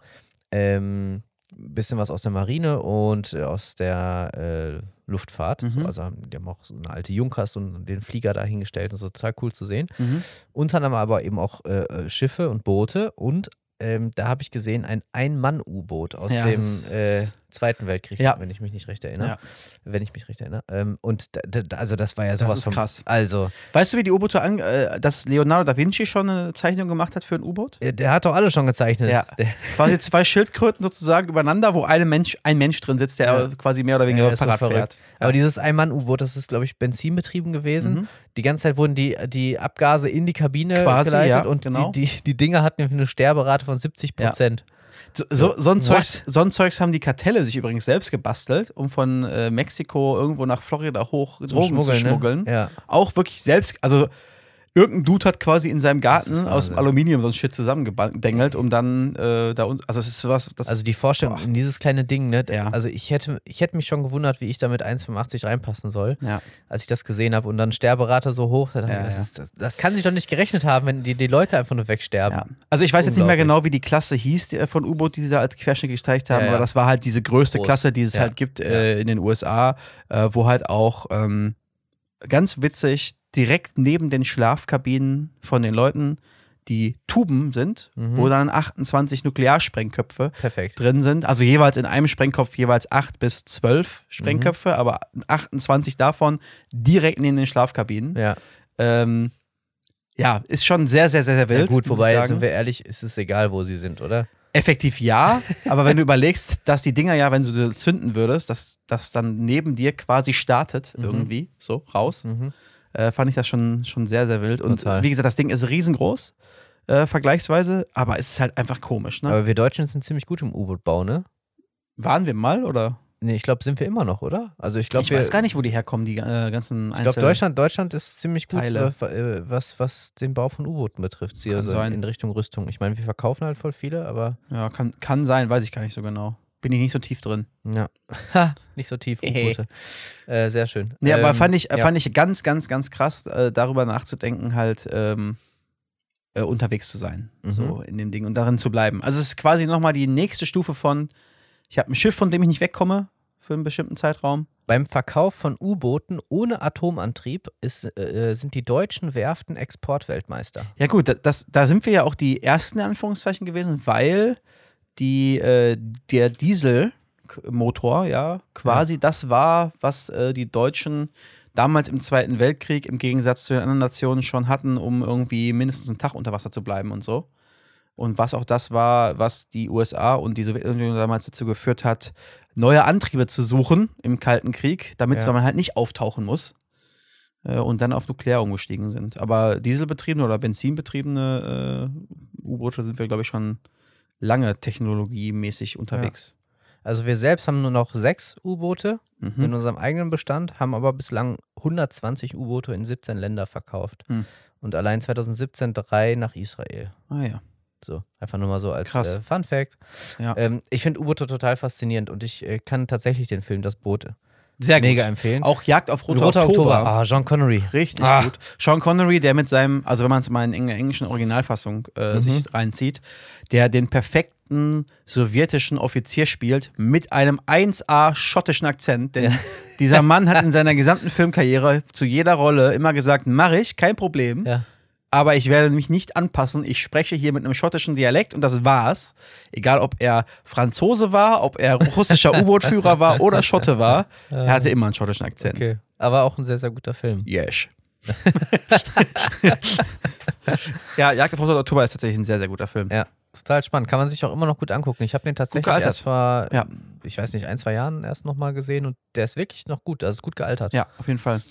ein bisschen was aus der Marine und äh, aus der äh, Luftfahrt. Mhm. Also haben- die haben auch so eine alte Junkers und den Flieger da hingestellt und so total cool zu sehen. Mhm. Unter anderem aber eben auch äh, äh, Schiffe und Boote und ähm, da habe ich gesehen ein Ein-Mann-U-Boot aus Ja, dem äh, Zweiten Weltkrieg, Ja. wenn ich mich nicht recht erinnere. Ja. Wenn ich mich recht erinnere. Ähm, und also das war ja Das sowas ist von krass. Also, Weißt du, wie die U-Boote an, äh, dass Leonardo da Vinci schon eine Zeichnung gemacht hat für ein U-Boot? der hat doch alle schon gezeichnet. Ja. Der, Quasi zwei Schildkröten sozusagen übereinander, wo eine Mensch, ein Mensch drin sitzt, der Ja. quasi mehr oder weniger Ja, so Fahrrad verrückt. fährt. Aber dieses Ein-Mann-U-Boot, das ist, glaube ich, benzinbetrieben gewesen. Mhm. Die ganze Zeit wurden die, die Abgase in die Kabine Quasi, geleitet ja, und genau. die, die, die Dinger hatten eine Sterberate von 70 Prozent. So, so, so, ein? Zeugs, so ein Zeugs haben die Kartelle sich übrigens selbst gebastelt, um von äh, Mexiko irgendwo nach Florida hoch Drogen zu schmuggeln. Ne? Ja. Auch wirklich selbst, also irgendein Dude hat quasi in seinem Garten aus. Aluminium so ein Shit zusammengedengelt, um dann äh, da unten. Also, es ist was. Das, Also die Vorstellung Boah. in dieses kleine Ding, ne? Ja. Also ich hätte, ich hätte mich schon gewundert, wie ich da mit 1,85 reinpassen soll, ja. als ich das gesehen habe. Und dann Sterberate so hoch, dann Ja, ich, das, ist, das, das kann sich doch nicht gerechnet haben, wenn die, die Leute einfach nur wegsterben. Also ich weiß jetzt nicht mehr genau, wie die Klasse hieß die, äh, von U-Boot, die sie da als Querschnitt gezeigt haben, aber das war halt diese größte Groß. Klasse, die es halt gibt äh, in den USA, äh, wo halt auch ähm, ganz witzig direkt neben den Schlafkabinen von den Leuten die Tuben sind, Mhm. wo dann 28 Nuklearsprengköpfe Perfekt. drin sind. Also jeweils in einem Sprengkopf jeweils 8 bis 12 Sprengköpfe, Mhm. aber 28 davon direkt neben den Schlafkabinen. Ja. Ähm, ja, ist schon sehr, sehr, sehr, sehr wild. ja gut, wobei, sagen. sind wir ehrlich, ist es egal, wo sie sind, oder? Effektiv ja, aber wenn du überlegst, dass die Dinger ja, wenn du zünden würdest, dass das dann neben dir quasi startet, Mhm. irgendwie, so raus, Mhm. Äh, fand ich das schon, schon sehr, sehr wild. Und Total. wie gesagt, das Ding ist riesengroß, äh, vergleichsweise, aber es ist halt einfach komisch. Ne? Aber wir Deutschen sind ziemlich gut im U-Boot-Bau, ne? Waren wir mal oder? Nee, ich glaube, sind wir immer noch, oder? Also ich glaube, ich weiß gar nicht, wo die herkommen, die äh, ganzen Ich glaube, Deutschland, Deutschland ist ziemlich gut, Teile. äh, was, was den Bau von U-Booten betrifft. Also sein. in Richtung Rüstung. Ich meine, wir verkaufen halt voll viele, aber Ja, kann, kann sein, weiß ich gar nicht so genau. Bin ich nicht so tief drin. ja. Ha, nicht so tief. U-Boote. äh, sehr schön. Aber Ähm, fand ich, ja. fand ich ganz, ganz, ganz krass, äh, darüber nachzudenken, halt ähm, äh, unterwegs zu sein. Mhm. So in dem Ding und darin zu bleiben. Also es ist quasi nochmal die nächste Stufe von, ich habe ein Schiff, von dem ich nicht wegkomme für einen bestimmten Zeitraum. Beim Verkauf von U-Booten ohne Atomantrieb ist, äh, sind die deutschen Werften Exportweltmeister. Ja gut, da- das, da sind wir ja auch die ersten in Anführungszeichen gewesen, weil die, äh, der Dieselmotor, ja, quasi das war, was äh, die Deutschen damals im Zweiten Weltkrieg im Gegensatz zu den anderen Nationen schon hatten, um irgendwie mindestens einen Tag unter Wasser zu bleiben und so. Und was auch das war, was die USA und die Sowjetunion damals dazu geführt hat, neue Antriebe zu suchen im Kalten Krieg, damit Ja. man halt nicht auftauchen muss äh, und dann auf Nuklear umgestiegen sind. Aber dieselbetriebene oder benzinbetriebene äh, U-Boote sind wir, glaube ich, schon lange technologiemäßig unterwegs. Also wir selbst haben nur noch sechs U-Boote in Mhm. unserem eigenen Bestand, haben aber bislang 120 U-Boote in 17 Länder verkauft. Hm. Und allein 2017 drei nach Israel. Ah ja. So, einfach nur mal so als äh, Fun Fact. Ja. Ähm, ich finde U-Boote total faszinierend und ich äh, kann tatsächlich den Film Das Boot Sehr gut. mega empfehlen. Auch Jagd auf Roter, Roter Oktober. Oktober. Ah, Jean Connery. Richtig Ah. gut. Sean Connery, der mit seinem, also wenn man es mal in der englischen Originalfassung äh, Mhm. sich reinzieht, der den perfekten sowjetischen Offizier spielt mit einem 1A schottischen Akzent. Denn Ja. dieser Mann hat in seiner gesamten Filmkarriere zu jeder Rolle immer gesagt, mach ich, kein Problem. Ja. Aber ich werde mich nicht anpassen. Ich spreche hier mit einem schottischen Dialekt und das war's. Egal, ob er Franzose war, ob er russischer U-Boot-Führer war oder Schotte war, er hatte immer einen schottischen Akzent. Okay. Aber auch ein sehr, sehr guter Film. Yes. ja, Jagd auf Roter Oktober ist tatsächlich ein sehr, sehr guter Film. Ja, total spannend. Kann man sich auch immer noch gut angucken. Ich habe den tatsächlich erst vor, Ja. ich weiß nicht, ein, zwei Jahren erst nochmal gesehen und der ist wirklich noch gut. Das ist gut gealtert. Ja, auf jeden Fall.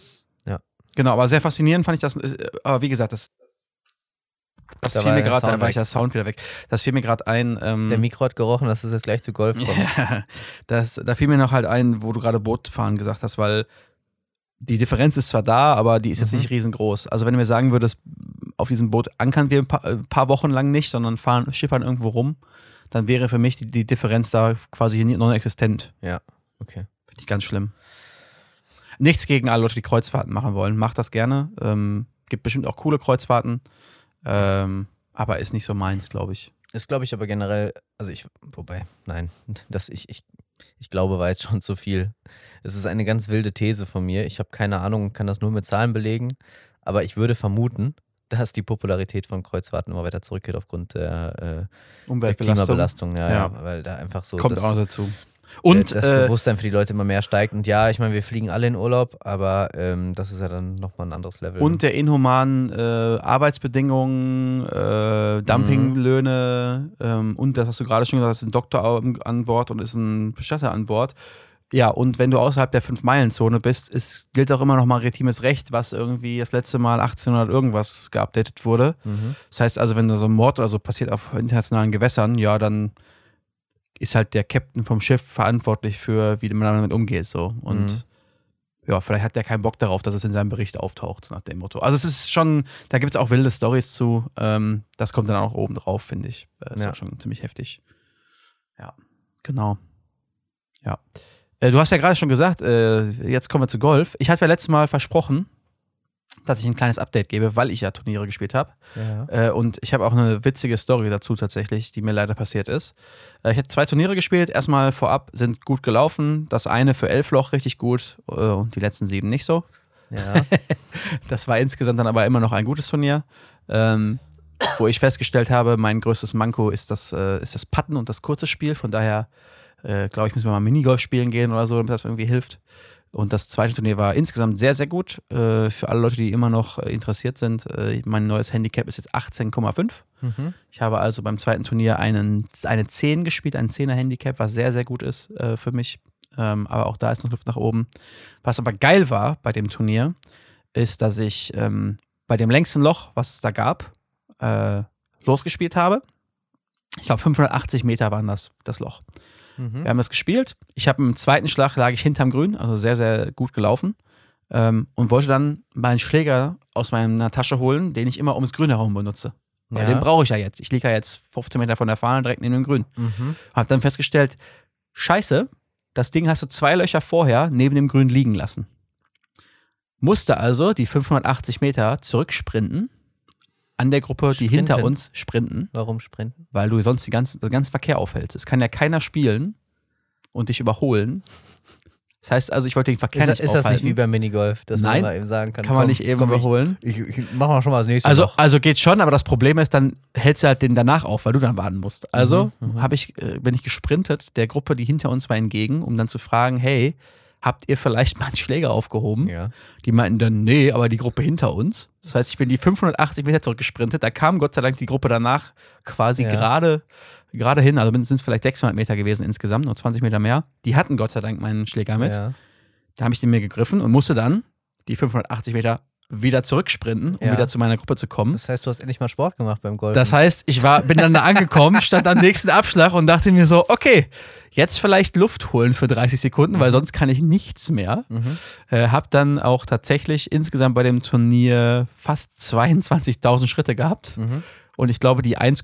Ja. Genau, aber sehr faszinierend fand ich das. äh, Aber wie gesagt, das, das Da fiel mir gerade, da war ich der Sound wieder weg. Das fiel mir gerade ein. Ähm, Der Mikro hat gerochen, dass es jetzt gleich zu Golf kommt. Ja, das, da fiel mir noch halt ein, wo du gerade Bootfahren gesagt hast, weil die Differenz ist zwar da, aber die ist jetzt Mhm. nicht riesengroß. Also wenn du mir sagen würdest, auf diesem Boot ankern wir ein paar, ein paar Wochen lang nicht, sondern fahren, schippern irgendwo rum, dann wäre für mich die, die Differenz da quasi non-existent. Ja, okay. Finde ich ganz schlimm. Nichts gegen alle Leute, die Kreuzfahrten machen wollen. Macht das gerne. Ähm, gibt bestimmt auch coole Kreuzfahrten. Ähm, aber ist nicht so meins, glaube ich. Ist, glaube ich, aber generell, also ich, wobei, nein, das ich, ich, ich glaube, war jetzt schon zu viel. Es ist eine ganz wilde These von mir. Ich habe keine Ahnung, kann das nur mit Zahlen belegen, aber ich würde vermuten, dass die Popularität von Kreuzfahrten immer weiter zurückgeht aufgrund der, äh, der Klimabelastung. Ja, ja. Ja. weil da einfach so kommt das, auch dazu. Und das äh, Bewusstsein für die Leute immer mehr steigt. Und ja, ich meine, wir fliegen alle in Urlaub, aber ähm, das ist ja dann nochmal ein anderes Level. Und der inhumanen äh, Arbeitsbedingungen, äh, Dumpinglöhne ähm, und das hast du gerade schon gesagt, ist ein Doktor an, Bord und ist ein Bestatter an Bord. Ja, und wenn du außerhalb der 5-Meilen-Zone bist, ist, gilt auch immer noch maritimes Recht, was irgendwie das letzte Mal 1800 irgendwas geupdatet wurde. mhm. Das heißt also, wenn da so ein Mord oder so passiert auf internationalen Gewässern, ja, dann ist halt der Captain vom Schiff verantwortlich für, wie man damit umgeht. So. Und Mhm. ja, vielleicht hat der keinen Bock darauf, dass es in seinem Bericht auftaucht, so nach dem Motto. Also es ist schon, da gibt es auch wilde Stories zu. Ähm, das kommt dann auch oben drauf, finde ich. Äh, ist Ja. auch schon ziemlich heftig. Ja, genau. Ja. Äh, du hast ja gerade schon gesagt, äh, jetzt kommen wir zu Golf. Ich hatte ja letztes Mal versprochen, dass ich ein kleines Update gebe, weil ich ja Turniere gespielt habe. Ja. Äh, und ich habe auch eine witzige Story dazu tatsächlich, die mir leider passiert ist. Äh, ich habe zwei Turniere gespielt. Erstmal vorab sind gut gelaufen. Das eine für elf Loch richtig gut äh, und die letzten sieben nicht so. Ja. Das war insgesamt dann aber immer noch ein gutes Turnier. Ähm, wo ich festgestellt habe, mein größtes Manko ist das, äh, ist das Putten und das kurze Spiel. Von daher äh, glaube ich, müssen wir mal Minigolf spielen gehen oder so, damit das irgendwie hilft. Und das zweite Turnier war insgesamt sehr, sehr gut. Äh, für alle Leute, die immer noch äh, interessiert sind, äh, mein neues Handicap ist jetzt 18,5. mhm. Ich habe also beim zweiten Turnier einen, eine 10 gespielt, ein 10er Handicap, was sehr, sehr gut ist äh, für mich. Ähm, aber auch da ist noch Luft nach oben. Was aber geil war bei dem Turnier, ist, dass ich ähm, bei dem längsten Loch, was es da gab, äh, losgespielt habe. Ich glaube, 580 Meter waren das, das Loch. Mhm. Wir haben das gespielt. Ich habe im zweiten Schlag lag ich hinterm Grün, also sehr, sehr gut gelaufen. Ähm, und wollte dann meinen Schläger aus meiner Tasche holen, den ich immer ums Grün herum benutze. Weil Ja. den brauche ich ja jetzt. Ich liege ja jetzt 15 Meter von der Fahne direkt neben dem Grün. Mhm. Hab dann festgestellt, scheiße, das Ding hast du zwei Löcher vorher neben dem Grün liegen lassen. Musste also die 580 Meter zurücksprinten, an der Gruppe, die hinter Sprinten. uns sprinten, Warum sprinten? weil du sonst die ganze, den ganzen Verkehr aufhältst. Es kann ja keiner spielen und dich überholen. Das heißt also, ich wollte den Verkehr Ist, nicht ist das aufhalten. nicht wie beim Minigolf, dass Nein. man eben sagen kann, kann man komm, nicht eben komm, überholen? Ich, ich, ich mach mal schon mal das nächste Also, also geht schon, aber das Problem ist, dann hältst du halt den danach auf, weil du dann warten musst. Also Mhm, mhm. ich, äh, bin ich gesprintet der Gruppe, die hinter uns war, entgegen, um dann zu fragen, hey, habt ihr vielleicht mal einen Schläger aufgehoben? Ja. Die meinten dann, nee, aber die Gruppe hinter uns. Das heißt, ich bin die 580 Meter zurückgesprintet. Da kam Gott sei Dank die Gruppe danach quasi Ja. gerade gerade hin. Also sind es vielleicht 600 Meter gewesen insgesamt, nur 20 Meter mehr. Die hatten Gott sei Dank meinen Schläger mit. Ja. Da habe ich den mir gegriffen und musste dann die 580 Meter wieder zurücksprinten, um Ja. wieder zu meiner Gruppe zu kommen. Das heißt, du hast endlich mal Sport gemacht beim Golf. Das heißt, ich war, bin dann da angekommen, stand am nächsten Abschlag und dachte mir so, okay, jetzt vielleicht Luft holen für 30 Sekunden, weil sonst kann ich nichts mehr. mhm. Äh, hab dann auch tatsächlich insgesamt bei dem Turnier fast 22.000 Schritte gehabt. Mhm. Und ich glaube, die 1,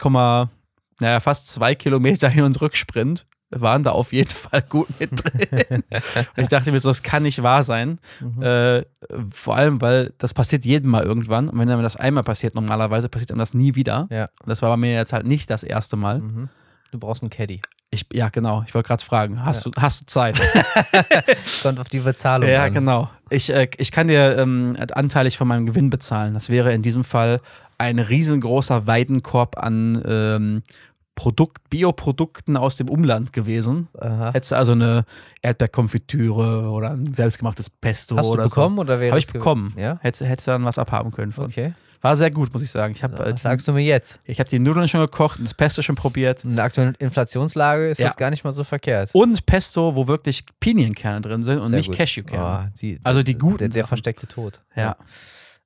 naja, fast zwei Kilometer Hin- und Rücksprint waren da auf jeden Fall gut mit drin. und ich dachte mir so, das kann nicht wahr sein. Mhm. Äh, vor allem, weil das passiert jedem Mal irgendwann. Und wenn einem das einmal passiert, normalerweise passiert einem das nie wieder. Ja. Und das war bei mir jetzt halt nicht das erste Mal. Mhm. Du brauchst einen Caddy. Ich, ja, genau. Ich wollte gerade fragen, hast, Ja. du, hast du Zeit? Kommt auf die Bezahlung ja, an. genau. Ich, äh, ich kann dir ähm, anteilig von meinem Gewinn bezahlen. Das wäre in diesem Fall ein riesengroßer Weidenkorb an ähm, Produkt, Bioprodukten aus dem Umland gewesen. Aha. Hättest du also eine Erdbeerkonfitüre oder ein selbstgemachtes Pesto Hast du oder bekommen oder so. wäre Habe ich bekommen. Ja? Hättest, hättest du dann was abhaben können. Von. Okay. War sehr gut, muss ich sagen. Ich habe äh, Was sagst du mir jetzt? ich hab die Nudeln schon gekocht und das Pesto schon probiert. In der aktuellen Inflationslage ist Ja. das gar nicht mal so verkehrt. Und Pesto, wo wirklich Pinienkerne drin sind und Sehr nicht. Cashewkerne. Oh, die, Also die guten Der, der versteckte Tod. Ja.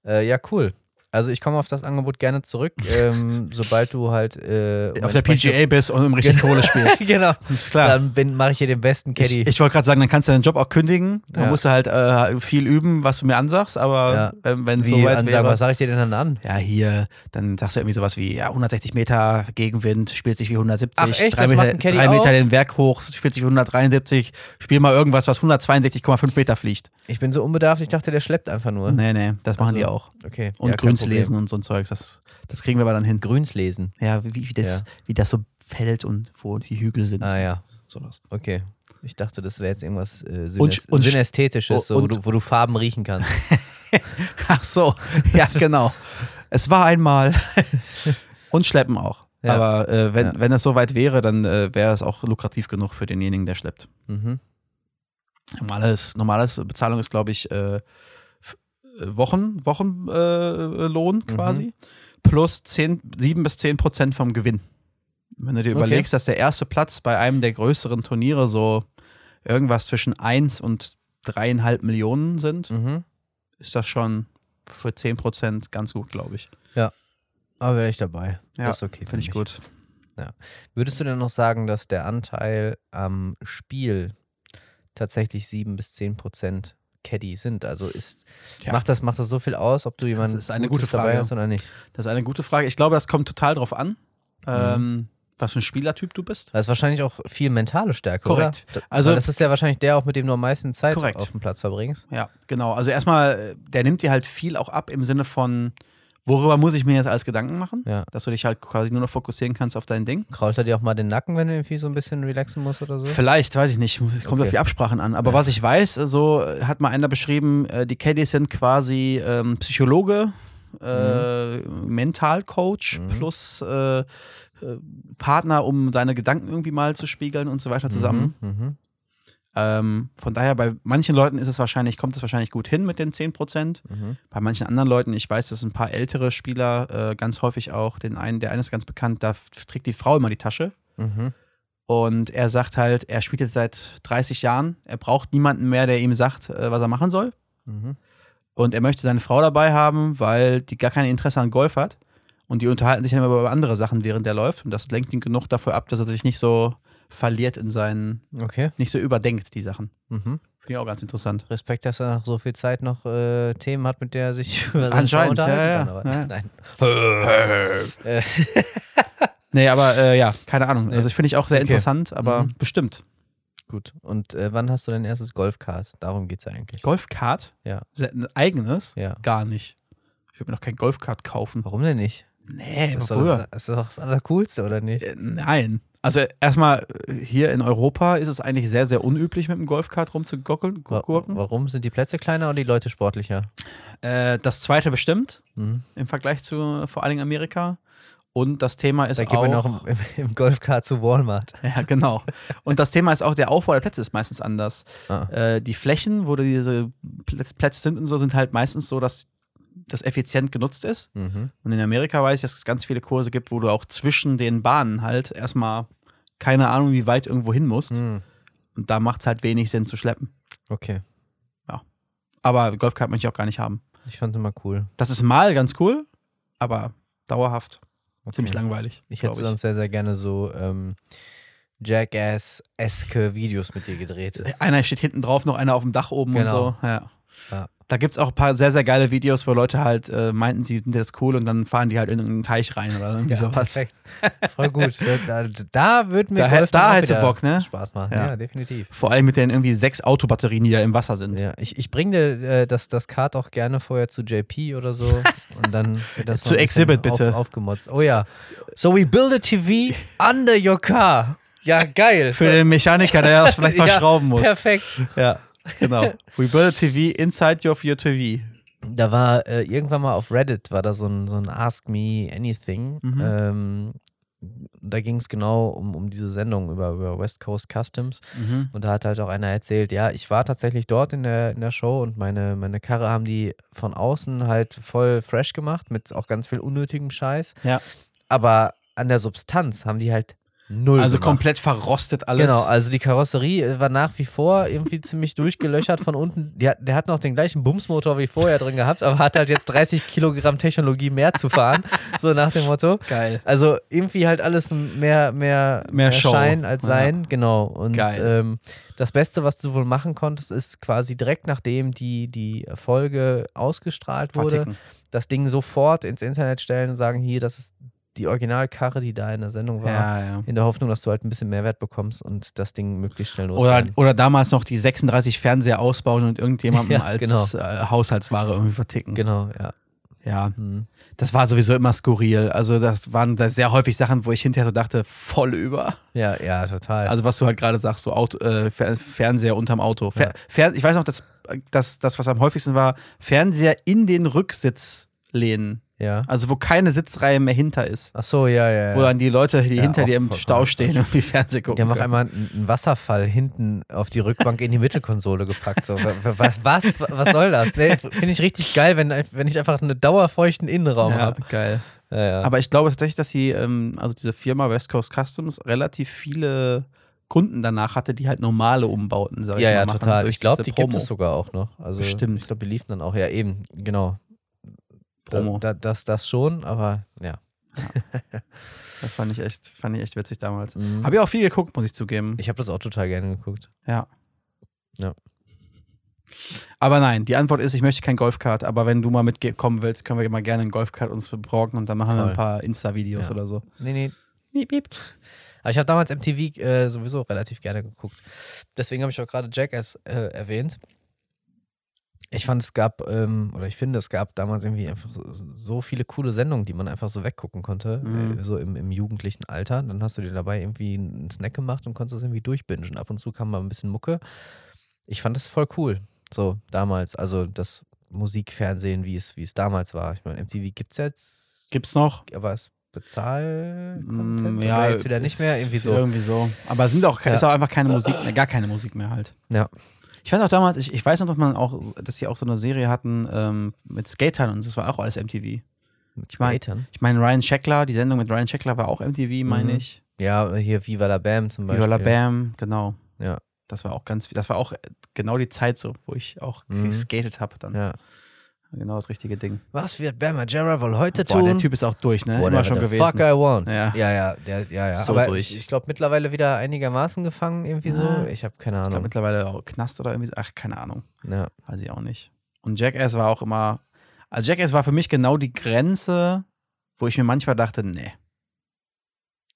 Äh, ja, cool. Also ich komme auf das Angebot gerne zurück, ähm, sobald du halt äh, um Auf der PGA bist und um richtig Kohle spielst. genau. Ist klar. Dann mache ich hier den besten Ich, Caddy. ich wollte gerade sagen, dann kannst du deinen Job auch kündigen. Dann Ja. musst du halt äh, viel üben, was du mir ansagst. Aber Ja. ähm, wenn es soweit ansagen, wäre. was sage ich dir denn dann an? Ja, hier, dann sagst du irgendwie sowas wie ja, 160 Meter Gegenwind, spielt sich wie 170, Ach, echt? drei, Das Meter, drei Meter den Berg hoch, spielt sich wie 173, spiel mal irgendwas, was 162,5 Meter fliegt. Ich bin so unbedarft, ich dachte, der schleppt einfach nur. Nee, nee, das machen Also, die auch. Okay. Und ja, kein Grüns Problem. lesen und so ein Zeug, das, das kriegen wir aber dann hin. Grüns lesen. Ja, wie, wie, das, Ja. wie das so fällt und wo die Hügel sind. Ah ja, Sowas. okay. Ich dachte, das wäre jetzt irgendwas äh, Synäs Und- und- Synästhetisches, so, wo, du, wo du Farben riechen kannst. Ach so, ja, genau. es war einmal. und schleppen auch. Ja. Aber äh, wenn, Ja. wenn es soweit wäre, dann äh, wäre es auch lukrativ genug für denjenigen, der schleppt. Mhm. Normales, normales Bezahlung ist, glaube ich, äh, Wochen, Wochenlohn äh, Lohn quasi. Plus 10, 7 bis 10 Prozent vom Gewinn. Wenn du dir Okay. überlegst, dass der erste Platz bei einem der größeren Turniere so irgendwas zwischen 1 und dreieinhalb Millionen sind, Mhm. ist das schon für 10 Prozent ganz gut, glaube ich. Aber wäre ich dabei. Ja, das ist okay. Finde ich gut. Würdest du denn noch sagen, dass der Anteil am Spiel tatsächlich 7 bis 10 Prozent Caddy sind? Also ist, Tja. macht, das, macht das so viel aus, ob du jemanden ist eine gute dabei Frage. hast oder nicht? Das ist eine gute Frage. Ich glaube, das kommt total drauf an, ähm, was für ein Spielertyp du bist. Das ist wahrscheinlich auch viel mentale Stärke, Korrekt. oder? Also- Weil das ist ja wahrscheinlich der auch, mit dem du am meisten Zeit Korrekt. auf dem Platz verbringst. Ja, genau. Also erstmal, äh, der nimmt dir halt viel auch ab im Sinne von, worüber muss ich mir jetzt alles Gedanken machen? Ja. Dass du dich halt quasi nur noch fokussieren kannst auf dein Ding. Krault er dir auch mal den Nacken, wenn du irgendwie so ein bisschen relaxen musst oder so? Vielleicht, weiß ich nicht. Kommt Okay. auf die Absprachen an. Aber Ja. was ich weiß, so äh, hat mal einer beschrieben, äh, die Caddies sind quasi ähm, Psychologe, äh, Mentalcoach Mhm. plus äh, äh, Partner, um seine Gedanken irgendwie mal zu spiegeln und so weiter zusammen. Mhm, mhm. Ähm, von daher, bei manchen Leuten ist es wahrscheinlich, kommt es wahrscheinlich gut hin mit den 10%. Mhm. Bei manchen anderen Leuten, ich weiß, dass ein paar ältere Spieler äh, ganz häufig auch, den einen, der eine ist ganz bekannt, da trägt die Frau immer die Tasche. Mhm. Und er sagt halt, er spielt jetzt seit 30 Jahren, er braucht niemanden mehr, der ihm sagt, äh, was er machen soll. Mhm. Und er möchte seine Frau dabei haben, weil die gar kein Interesse an Golf hat. Und die unterhalten sich dann immer über andere Sachen, während er läuft. Und das lenkt ihn genug dafür ab, dass er sich nicht so verliert in seinen, Okay. nicht so überdenkt, die Sachen. Mhm. Finde ich auch ganz interessant. Respekt, dass er nach so viel Zeit noch äh, Themen hat, mit der er sich über seine Frau Anscheinend, unterhalten ja, ja, kann. Aber ja. Nein. Äh, Nee, aber äh, ja, keine Ahnung. Also ich finde ich auch sehr Okay. interessant, aber Mhm. bestimmt. gut. Und äh, wann hast du dein erstes Golfkart? Darum geht es eigentlich. Golfkart? Ja. Ein eigenes? Ja. Gar nicht. Ich würde mir noch kein Golfkart kaufen. Warum denn nicht? Nee, Das ist, doch, früher. das ist doch das Allercoolste, oder nicht? Äh, Nein. Also erstmal, äh, hier in Europa ist es eigentlich sehr, sehr unüblich, mit dem Golfkart rumzugurken. Wa- gurken. Warum sind die Plätze kleiner oder die Leute sportlicher? Äh, das zweite bestimmt, Mhm. im Vergleich zu vor allen Dingen Amerika. Und das Thema ist Da gehen auch. wir noch im, im, Golfkart zu Walmart. Ja, genau. Und das Thema ist auch, der Aufbau der Plätze ist meistens anders. Ah. Äh, die Flächen, wo diese Plätze sind und so, sind halt meistens so, dass das effizient genutzt ist. Mhm. Und in Amerika weiß ich, dass es ganz viele Kurse gibt, wo du auch zwischen den Bahnen halt erstmal keine Ahnung, wie weit irgendwo hin musst. Mhm. Und da macht es halt wenig Sinn zu schleppen. Okay. Aber Golfkart möchte ich auch gar nicht haben. Ich fand es immer cool. Das ist mal ganz cool, aber dauerhaft Okay. ziemlich langweilig. Ich hätte sonst sehr, sehr gerne so ähm, Jackass-eske Videos mit dir gedreht. Einer steht hinten drauf, noch einer auf dem Dach oben Genau. und so. Ja. Ja. Da gibt es auch ein paar sehr, sehr geile Videos, wo Leute halt äh, meinten, sie sind jetzt cool und dann fahren die halt in irgendeinen Teich rein oder irgendwie sowas. perfekt. Voll gut. Da, da, da würden wir Da Golf da wieder Bock, ne? Spaß machen. Ja. Ja, definitiv. Vor allem mit den irgendwie sechs Autobatterien, die da im Wasser sind. Ja, ich, ich bringe dir äh, das, das Kart auch gerne vorher zu JP oder so und dann wird das Zu Exhibit, bitte. Auf, aufgemotzt. Oh ja. So we build a TV under your car. Ja, geil. Für den Mechaniker, der das vielleicht mal Ja, schrauben muss. Perfekt. Ja, genau. We build a TV inside your, your TV. Da war äh, irgendwann mal auf Reddit war da so ein, so ein Ask Me Anything. Mhm. Ähm, da ging es genau um, um diese Sendung über, über West Coast Customs. Und da hat halt auch einer erzählt, ja, ich war tatsächlich dort in der, in der Show und meine, meine Karre haben die von außen halt voll fresh gemacht, mit auch ganz viel unnötigem Scheiß. Ja. Aber an der Substanz haben die halt null Also gemacht. komplett verrostet alles. Genau, also die Karosserie äh, war nach wie vor irgendwie ziemlich durchgelöchert von unten. Hat, der hat noch den gleichen Bumsmotor wie vorher drin gehabt, aber hat halt jetzt 30 Kilogramm Technologie mehr zu fahren, so nach dem Motto. Geil. Also irgendwie halt alles mehr, mehr, Mehr Show. Schein als Ja. Sein, genau. Und ähm, das Beste, was du wohl machen konntest, ist quasi direkt nachdem die, die Folge ausgestrahlt wurde, Verticken. das Ding sofort ins Internet stellen und sagen, hier, das ist die Originalkarre, die da in der Sendung war. Ja, ja. In der Hoffnung, dass du halt ein bisschen Mehrwert bekommst und das Ding möglichst schnell Oder, loswerden. oder damals noch die 36 Fernseher ausbauen und irgendjemandem Ja, als genau. äh, Haushaltsware irgendwie verticken. Genau, ja. Ja, Hm. das war sowieso immer skurril. Also das waren da sehr häufig Sachen, wo ich hinterher so dachte, voll über. Ja, ja, total. Also was du halt gerade sagst, so Auto, äh, Fer Fernseher unterm Auto. Fer. Fer ich weiß noch, dass das, das, was am häufigsten war, Fernseher in den Rücksitz lehnen. Ja. Also wo keine Sitzreihe mehr hinter ist. Ach so, ja, ja. Wo ja. dann die Leute, die Ja, hinter dir im Stau stehen, irgendwie Fernsehen gucken. Die haben auch einmal einen Wasserfall hinten auf die Rückbank in die Mittelkonsole gepackt. So, wa- wa- was, was, was soll das? Nee, Finde ich richtig geil, wenn, wenn ich einfach einen dauerfeuchten Innenraum ja, habe. geil. Ja, ja. Aber ich glaube tatsächlich, dass sie, ähm, also diese Firma West Coast Customs, relativ viele Kunden danach hatte, die halt normale Umbauten, sag ich ja, mal, ja, machen total. durch Ich glaube, die gibt Promo. es sogar auch noch. Also, Bestimmt. Ich glaube, die liefen dann auch. Ja, eben, genau. Da, Promo. da, das, das schon, aber ja. Das fand ich echt, fand ich echt witzig damals. Mhm. Habe ich auch viel geguckt, muss ich zugeben. Ich habe das auch total gerne geguckt. Ja. Ja. Aber nein, die Antwort ist, ich möchte kein Golfkart, aber wenn du mal mitkommen willst, können wir mal gerne einen Golfkart uns besorgen und dann machen wir Voll. ein paar Insta-Videos Ja. oder so. Nee, nee. Piep, piep. Aber ich habe damals MTV äh, sowieso relativ gerne geguckt. Deswegen habe ich auch gerade Jackass äh, erwähnt. Ich fand, es gab, ähm, oder ich finde, es gab damals irgendwie einfach so, viele coole Sendungen, die man einfach so weggucken konnte, Mhm. äh, so im, im jugendlichen Alter. Dann hast du dir dabei irgendwie einen Snack gemacht und konntest es irgendwie durchbingen. Ab und zu kam mal ein bisschen Mucke. Ich fand das voll cool, so damals. Also das Musikfernsehen, wie es, wie es damals war. Ich meine, MTV gibt es jetzt, Gibt's noch? aber es bezahl Mm, ja, jetzt wieder nicht mehr, irgendwie so. Irgendwie so. Aber es sind auch, Ja. ist auch einfach keine Musik mehr, gar keine Musik mehr halt. Ja. Ich weiß auch damals, ich, ich weiß noch, dass man auch, dass sie auch so eine Serie hatten ähm, mit Skatern und das war auch alles MTV. Mit Ich mein- Skatern. Ich meine, Ryan Scheckler, die Sendung mit Ryan Scheckler war auch MTV, meine Mhm. ich. Ja, hier Viva la Bam zum Beispiel. Viva la Bam, genau. Ja. Das war auch ganz, das war auch genau die Zeit so, wo ich auch Mhm. geskatet habe dann. Ja. Genau das richtige Ding. Was wird Bama Jarrah wohl heute Boah, tun? der Typ ist auch durch, ne? Whatever Immer schon the gewesen. Fuck I want. Ja. ja, ja, der ist, ja, ja. So Aber durch. ich, ich glaube mittlerweile wieder einigermaßen gefangen, irgendwie so. Ah. Ich habe keine Ich glaube Ahnung. mittlerweile auch Knast oder irgendwie so. Ach, keine Ahnung. Ja. Weiß ich auch nicht. Und Jackass war auch immer. Also Jackass war für mich genau die Grenze, wo ich mir manchmal dachte, nee.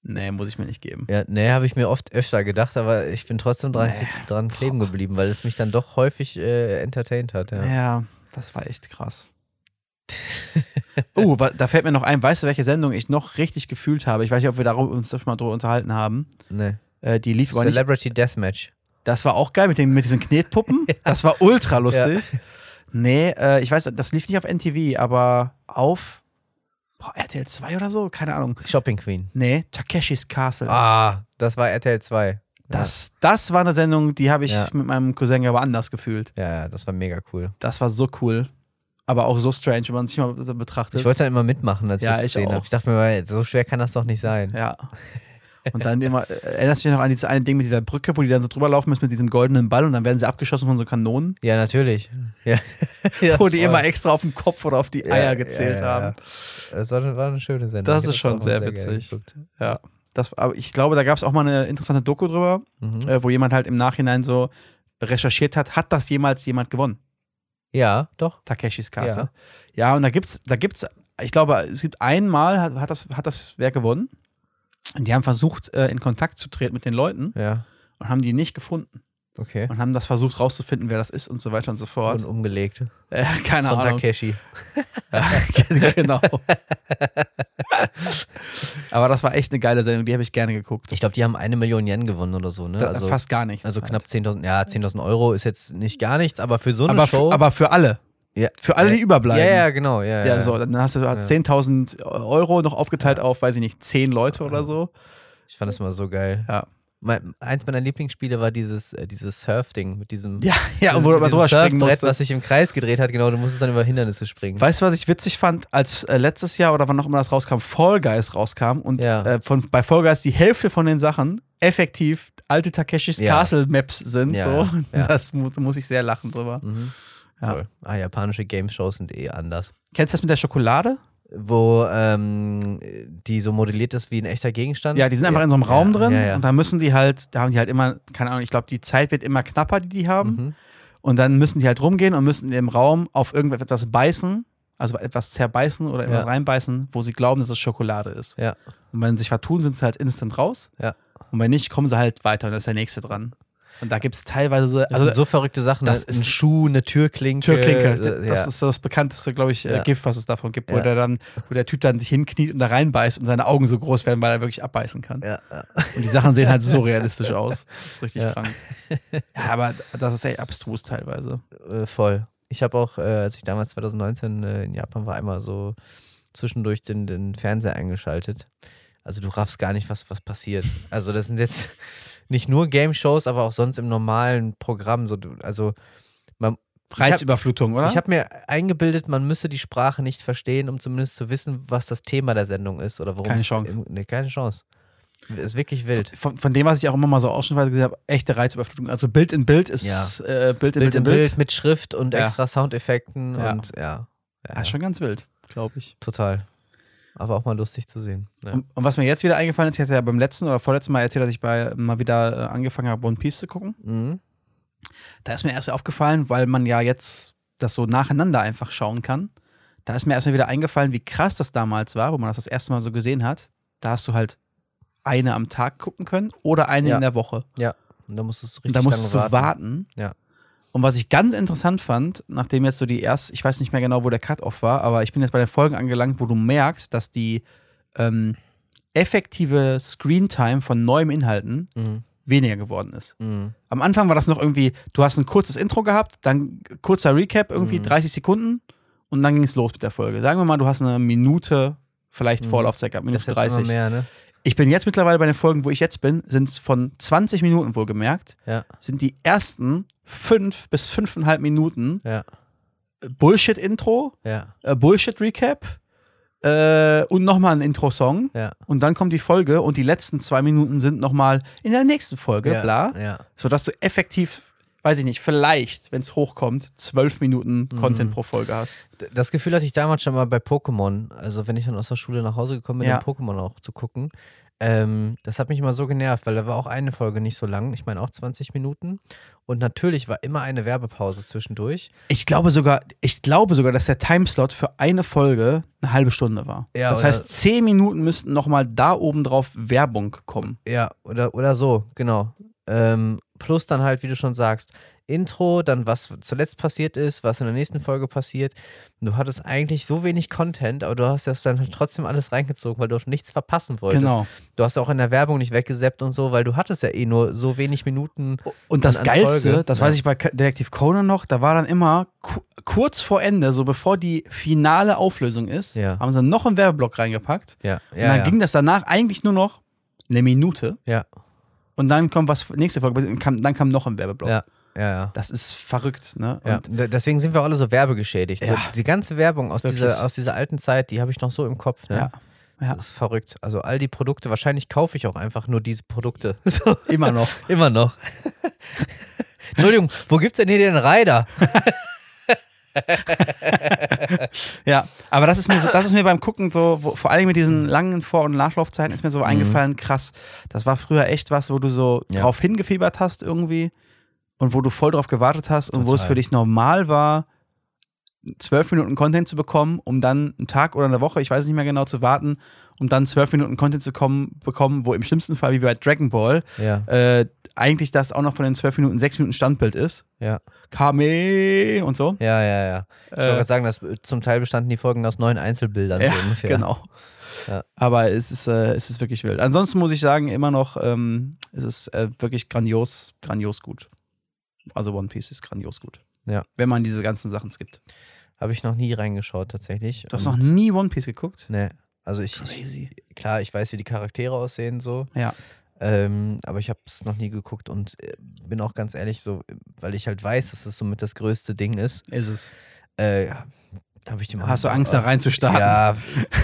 Nee, muss ich mir nicht geben. Ja, nee, habe ich mir oft öfter gedacht, aber ich bin trotzdem dran, Nee. dran kleben geblieben, weil es mich dann doch häufig äh, entertained hat. Ja. Ja. Das war echt krass. oh, da fällt mir noch ein, weißt du, welche Sendung ich noch richtig gefühlt habe? Ich weiß nicht, ob wir darüber, uns schon mal drüber unterhalten haben. Nee. Äh, die lief aber nicht. Celebrity Deathmatch. Das war auch geil mit, den, mit diesen Knetpuppen. Das war ultra lustig. Nee, äh, ich weiß, das lief nicht auf NTV, aber auf boah, RTL 2 oder so? Keine Ahnung. Shopping Queen. Nee, Takeshis Castle. Ah, das war RTL 2. Das, das war eine Sendung, die habe ich Ja. mit meinem Cousin aber anders gefühlt. Ja, ja, das war mega cool. Das war so cool. Aber auch so strange, wenn man sich mal so betrachtet. Ich wollte dann immer mitmachen, als Ja, ich das gesehen auch. habe. Ich dachte mir, so schwer kann das doch nicht sein. ja. Und dann immer, äh, erinnerst du dich noch an dieses eine Ding mit dieser Brücke, wo die dann so drüber laufen müssen mit diesem goldenen Ball und dann werden sie abgeschossen von so Kanonen, Ja, natürlich. Ja. ja wo die voll. immer extra auf den Kopf oder auf die Eier Ja, gezählt ja, ja, haben. ja. Das war eine, war eine schöne Sendung. Das ist schon sehr gerne witzig. Ja. Das, aber ich glaube, da gab es auch mal eine interessante Doku drüber, Mhm. äh, wo jemand halt im Nachhinein so recherchiert hat, hat das jemals jemand gewonnen? Ja, doch. Takeshis Castle. Ja, und da gibt's, da gibt's, ich glaube, es gibt einmal, hat, hat, das, hat das wer gewonnen. Und die haben versucht, äh, in Kontakt zu treten mit den Leuten Ja, und haben die nicht gefunden. Okay. Und haben das versucht rauszufinden, wer das ist und so weiter und so fort. Und umgelegt. Äh, keine Von Ahnung. Takeshi. Ja, genau. Aber das war echt eine geile Sendung, die habe ich gerne geguckt. Ich glaube, die haben eine Million Yen gewonnen oder so, ne? Da- Also, fast gar nichts. also halt. knapp 10.000, ja, 10.000 Euro ist jetzt nicht gar nichts, aber für so eine aber, Show. für, aber für alle. ja, Für alle, die ja, überbleiben. Ja, ja, genau. Ja, Ja, so, dann hast du 10.000 Euro noch aufgeteilt auf, weiß ich nicht, 10 Leute oder so. Ich fand das immer so geil. Ja. Mein, eins meiner Lieblingsspiele war dieses, äh, dieses Surf-Ding mit diesem. Ja, ja, wo diesem drüber springen musstest. was sich im Kreis gedreht hat, genau, du musstest dann über Hindernisse springen. Weißt du, was ich witzig fand, als äh, letztes Jahr oder wann auch immer das rauskam, Fall Guys rauskam und Ja. äh, von, bei Fall Guys die Hälfte von den Sachen effektiv alte Takeshis Ja. Castle Maps sind. Ja, so. Das mu muss ich sehr lachen drüber. Mhm. Ah, japanische Game-Shows sind eh anders. Kennst du das mit der Schokolade? Wo ähm, die so modelliert ist wie ein echter Gegenstand. Ja, die sind einfach in so einem Raum ja, drin Ja, ja. und da müssen die halt, da haben die halt immer, keine Ahnung, ich glaube, die Zeit wird immer knapper, die die haben. Mhm. Und dann müssen die halt rumgehen und müssen in dem Raum auf irgendetwas beißen, also etwas zerbeißen oder etwas Ja. reinbeißen, wo sie glauben, dass es Schokolade ist. Ja. Und wenn sie sich vertun, sind sie halt instant raus. Ja. Und wenn nicht, kommen sie halt weiter und dann ist der nächste dran. Und da gibt es teilweise, Das also so verrückte Sachen. das ne? ein ist- Schuh, eine Türklinke. Türklinke, äh, das ja. ist so das bekannteste, glaube ich, äh, Ja. Gift, was es davon gibt, wo Ja. der dann, wo der Typ dann sich hinkniet und da reinbeißt und seine Augen so groß werden, weil er wirklich abbeißen kann. Und die Sachen sehen halt so realistisch aus. Das ist richtig krank. Ja, aber das ist echt abstrus teilweise. Äh, voll. Ich habe auch, äh, als ich damals 2019 äh, in Japan war, einmal so zwischendurch den, den Fernseher eingeschaltet. Also du raffst gar nicht, was, was passiert. Also das sind jetzt nicht nur Game-Shows, aber auch sonst im normalen Programm. So, also Reizüberflutung, oder? ich habe mir eingebildet, man müsse die Sprache nicht verstehen, um zumindest zu wissen, was das Thema der Sendung ist oder worum Keine es- Chance. im- Nee, keine Chance. Ist wirklich wild. von, von dem, was ich auch immer mal so ausschnittweise gesehen habe, echte Reizüberflutung. Also Bild in Bild ist Ja. äh, Bild in Bild Bild in in Bild, Bild. mit Schrift und Ja. extra Soundeffekten Ja. und ja. Ja, schon ganz wild, glaube ich. Total. Aber auch mal lustig zu sehen. Ja. Und, und was mir jetzt wieder eingefallen ist, ich hatte ja beim letzten oder vorletzten Mal erzählt, dass ich bei, mal wieder äh, angefangen habe, One Piece zu gucken. Mhm. Da ist mir erst aufgefallen, weil man ja jetzt das so nacheinander einfach schauen kann. Da ist mir erstmal wieder eingefallen, wie krass das damals war, wo man das das erste Mal so gesehen hat. Da hast du halt eine am Tag gucken können oder eine Ja. in der Woche. Ja. Und da musstest du richtig Und da musstest du lange warten. Ja. Und was ich ganz interessant fand, nachdem jetzt so die erste, ich weiß nicht mehr genau, wo der Cut-Off war, aber ich bin jetzt bei den Folgen angelangt, wo du merkst, dass die ähm, effektive Screentime von neuem Inhalten Mhm. weniger geworden ist. Mhm. Am Anfang war das noch irgendwie, du hast ein kurzes Intro gehabt, dann kurzer Recap, irgendwie Mhm. 30 Sekunden und dann ging es los mit der Folge. Sagen wir mal, du hast eine Minute, vielleicht Mhm. Vorlaufzeit gehabt, Das Minute ist jetzt immer 30. mehr, ne? Ich bin jetzt mittlerweile bei den Folgen, wo ich jetzt bin, sind es von 20 Minuten wohlgemerkt, Ja. sind die ersten fünf bis fünfeinhalb Minuten Ja. Bullshit-Intro, Ja. äh, Bullshit-Recap äh, und nochmal ein Intro-Song. Ja. Und dann kommt die Folge und die letzten zwei Minuten sind nochmal in der nächsten Folge, bla. Sodass du effektiv, weiß ich nicht, vielleicht, wenn es hochkommt, zwölf Minuten Mhm. Content pro Folge hast. Das Gefühl hatte ich damals schon mal bei Pokémon. Also, wenn ich dann aus der Schule nach Hause gekommen bin, Ja. Pokémon auch zu gucken. Ähm, das hat mich immer so genervt, weil da war auch eine Folge nicht so lang. Ich meine auch 20 Minuten. Und natürlich war immer eine Werbepause zwischendurch. Ich glaube sogar, ich glaube sogar, dass der Timeslot für eine Folge eine halbe Stunde war. Ja, das heißt, zehn Minuten müssten nochmal da oben drauf Werbung kommen. Ja, oder, oder so, genau. Ähm, plus dann halt, wie du schon sagst, Intro, dann was zuletzt passiert ist, was in der nächsten Folge passiert. Du hattest eigentlich so wenig Content, aber du hast das dann halt trotzdem alles reingezogen, weil du auch nichts verpassen wolltest. Genau. Du hast auch in der Werbung nicht weggeseppt und so, weil du hattest ja eh nur so wenig Minuten. Und das An- an Geilste, Folge, das ja. weiß ich bei Detektiv Conan noch, da war dann immer ku kurz vor Ende, so bevor die finale Auflösung ist, Ja. haben sie noch einen Werbeblock reingepackt. Ja, Und dann ging das danach eigentlich nur noch eine Minute. ja, Und dann kommt was, nächste Folge, und kam, dann kam noch ein Werbeblock. ja, ja, ja. Das ist verrückt, ne? Ja, Und d- deswegen sind wir alle so werbegeschädigt. So, Ja. die ganze Werbung aus Wirklich. dieser, aus dieser alten Zeit, die habe ich noch so im Kopf. Ne? ja, ja, Das ist verrückt. Also all die Produkte, wahrscheinlich kaufe ich auch einfach nur diese Produkte. So, immer noch. immer noch. Entschuldigung, wo gibt's denn hier den Rider? Ja, aber das ist mir so, das ist mir beim Gucken so, wo, vor allem mit diesen langen Vor- und Nachlaufzeiten ist mir so eingefallen, krass. Das war früher echt was, wo du so Ja. drauf hingefiebert hast irgendwie und wo du voll drauf gewartet hast und wo es Total. für dich normal war, zwölf Minuten Content zu bekommen, um dann einen Tag oder eine Woche, ich weiß es nicht mehr genau, zu warten, um dann zwölf Minuten Content zu kommen, bekommen, wo im schlimmsten Fall, wie bei Dragon Ball, Ja, äh, eigentlich das auch noch von den zwölf Minuten sechs Minuten Standbild ist. ja, Kame und so. ja, ja, ja. Ich wollte Äh, gerade sagen, dass zum Teil bestanden die Folgen aus neun Einzelbildern Ja, so ungefähr. genau. Ja. Aber es ist, äh, es ist wirklich wild. Ansonsten muss ich sagen, immer noch, ähm, es ist äh, wirklich grandios, grandios gut. Also One Piece ist grandios gut. Ja. Wenn man diese ganzen Sachen skippt. Habe ich noch nie reingeschaut tatsächlich. Du hast noch nie One Piece geguckt? Nee. Also ich, Crazy. ich, klar, ich weiß, wie die Charaktere aussehen so. Ja. Ähm, aber ich habe es noch nie geguckt und äh, bin auch ganz ehrlich so, weil ich halt weiß, dass es somit das größte Ding ist. Ist es. Äh, habe ich dem Hast du Angst, da reinzustarten? Ja,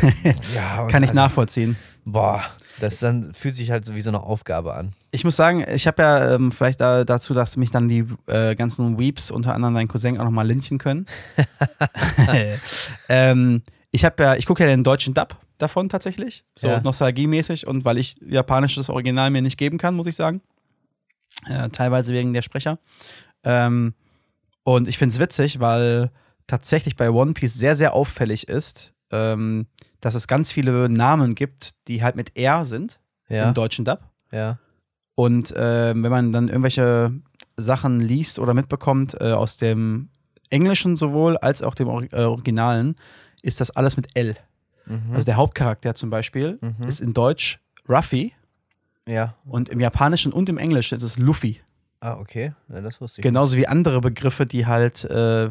ja. Kann ich also, nachvollziehen. Boah, das dann fühlt sich halt so wie so eine Aufgabe an. Ich muss sagen, ich habe ja ähm, vielleicht da, dazu, dass mich dann die äh, ganzen Weeps, unter anderem dein Cousin, auch nochmal lynchen können. ähm, ich habe ja, ich gucke ja den deutschen Dub davon tatsächlich, so Ja. nostalgiemäßig und weil ich japanisches Original mir nicht geben kann, muss ich sagen. Äh, teilweise wegen der Sprecher. Ähm, und ich finde es witzig, weil tatsächlich bei One Piece sehr, sehr auffällig ist, ähm, dass es ganz viele Namen gibt, die halt mit R sind Ja, im deutschen Dub. ja, Und äh, wenn man dann irgendwelche Sachen liest oder mitbekommt äh, aus dem Englischen sowohl als auch dem Or äh, Originalen, ist das alles mit L. mhm. Also der Hauptcharakter zum Beispiel Mhm. ist in Deutsch Ruffy ja. und im Japanischen und im Englischen ist es Luffy. Ah, okay. Ja, das wusste ich. Genauso wie andere Begriffe, die halt, äh,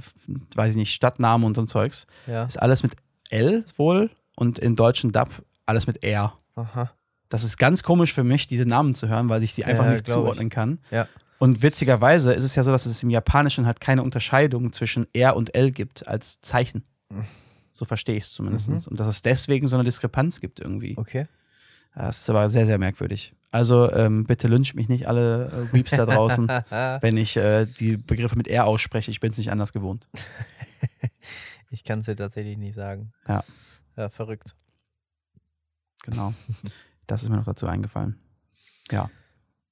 weiß ich nicht, Stadtnamen und so ein Zeugs. nicht. Ja. Ist alles mit L wohl und im deutschen Dub alles mit R. Aha. Das ist ganz komisch für mich, diese Namen zu hören, weil ich sie einfach Ja, nicht glaub ich. zuordnen kann. Ja. Und witzigerweise ist es ja so, dass es im Japanischen halt keine Unterscheidung zwischen R und L gibt als Zeichen. So verstehe ich es zumindest. Mhm. Und dass es deswegen so eine Diskrepanz gibt irgendwie. Okay. Das ist aber sehr, sehr merkwürdig. Also ähm, bitte lyncht mich nicht alle äh, Weeps da draußen, wenn ich äh, die Begriffe mit R ausspreche. Ich bin es nicht anders gewohnt. ich kann es dir tatsächlich nicht sagen. Ja. Ja, verrückt. Genau. Das ist mir noch dazu eingefallen. Ja.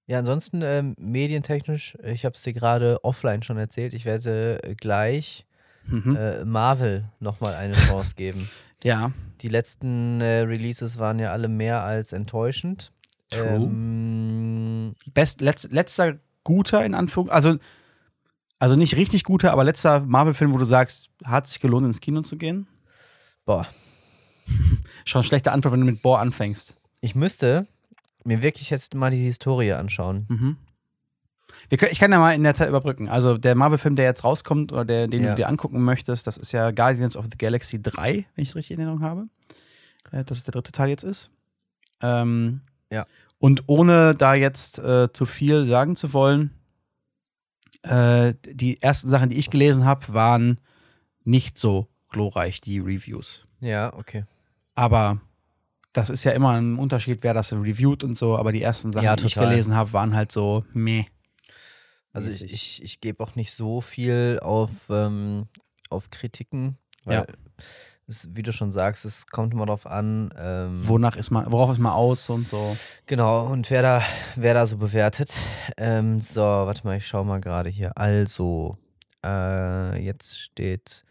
Ja, ansonsten ähm, medientechnisch, ich habe es dir gerade offline schon erzählt, ich werde äh, gleich Mhm. äh, Marvel nochmal eine Chance geben. ja, Die letzten äh, Releases waren ja alle mehr als enttäuschend. True. Ähm, Best, letz, letzter guter in Anführung, also, also nicht richtig guter, aber letzter Marvel-Film, wo du sagst, hat sich gelohnt, ins Kino zu gehen? boah, Schon schlechter Antwort, wenn du mit Boah anfängst. ich müsste mir wirklich jetzt mal die Historie anschauen. Mhm. Können, ich kann ja mal in der Zeit überbrücken. Also der Marvel-Film, der jetzt rauskommt oder der, den Ja. du dir angucken möchtest, das ist ja Guardians of the Galaxy 3, wenn ich es richtig in Erinnerung habe. Äh, dass es der dritte Teil jetzt ist. Ähm, Ja. Und ohne da jetzt äh, zu viel sagen zu wollen, äh, die ersten Sachen, die ich gelesen habe, waren nicht so glorreich, die Reviews. Ja, okay. Aber das ist ja immer ein Unterschied, wer das reviewt und so. Aber die ersten Sachen, Ja, die ich gelesen habe, waren halt so meh. Also ich, ich, ich gebe auch nicht so viel auf, ähm, auf Kritiken, weil Ja. Es, wie du schon sagst, es kommt immer darauf an. Ähm, Wonach ist man, worauf ist man aus und so. Genau, und wer da, wer da so bewertet. Ähm, so, warte mal, ich schau mal gerade hier. Also, äh, jetzt steht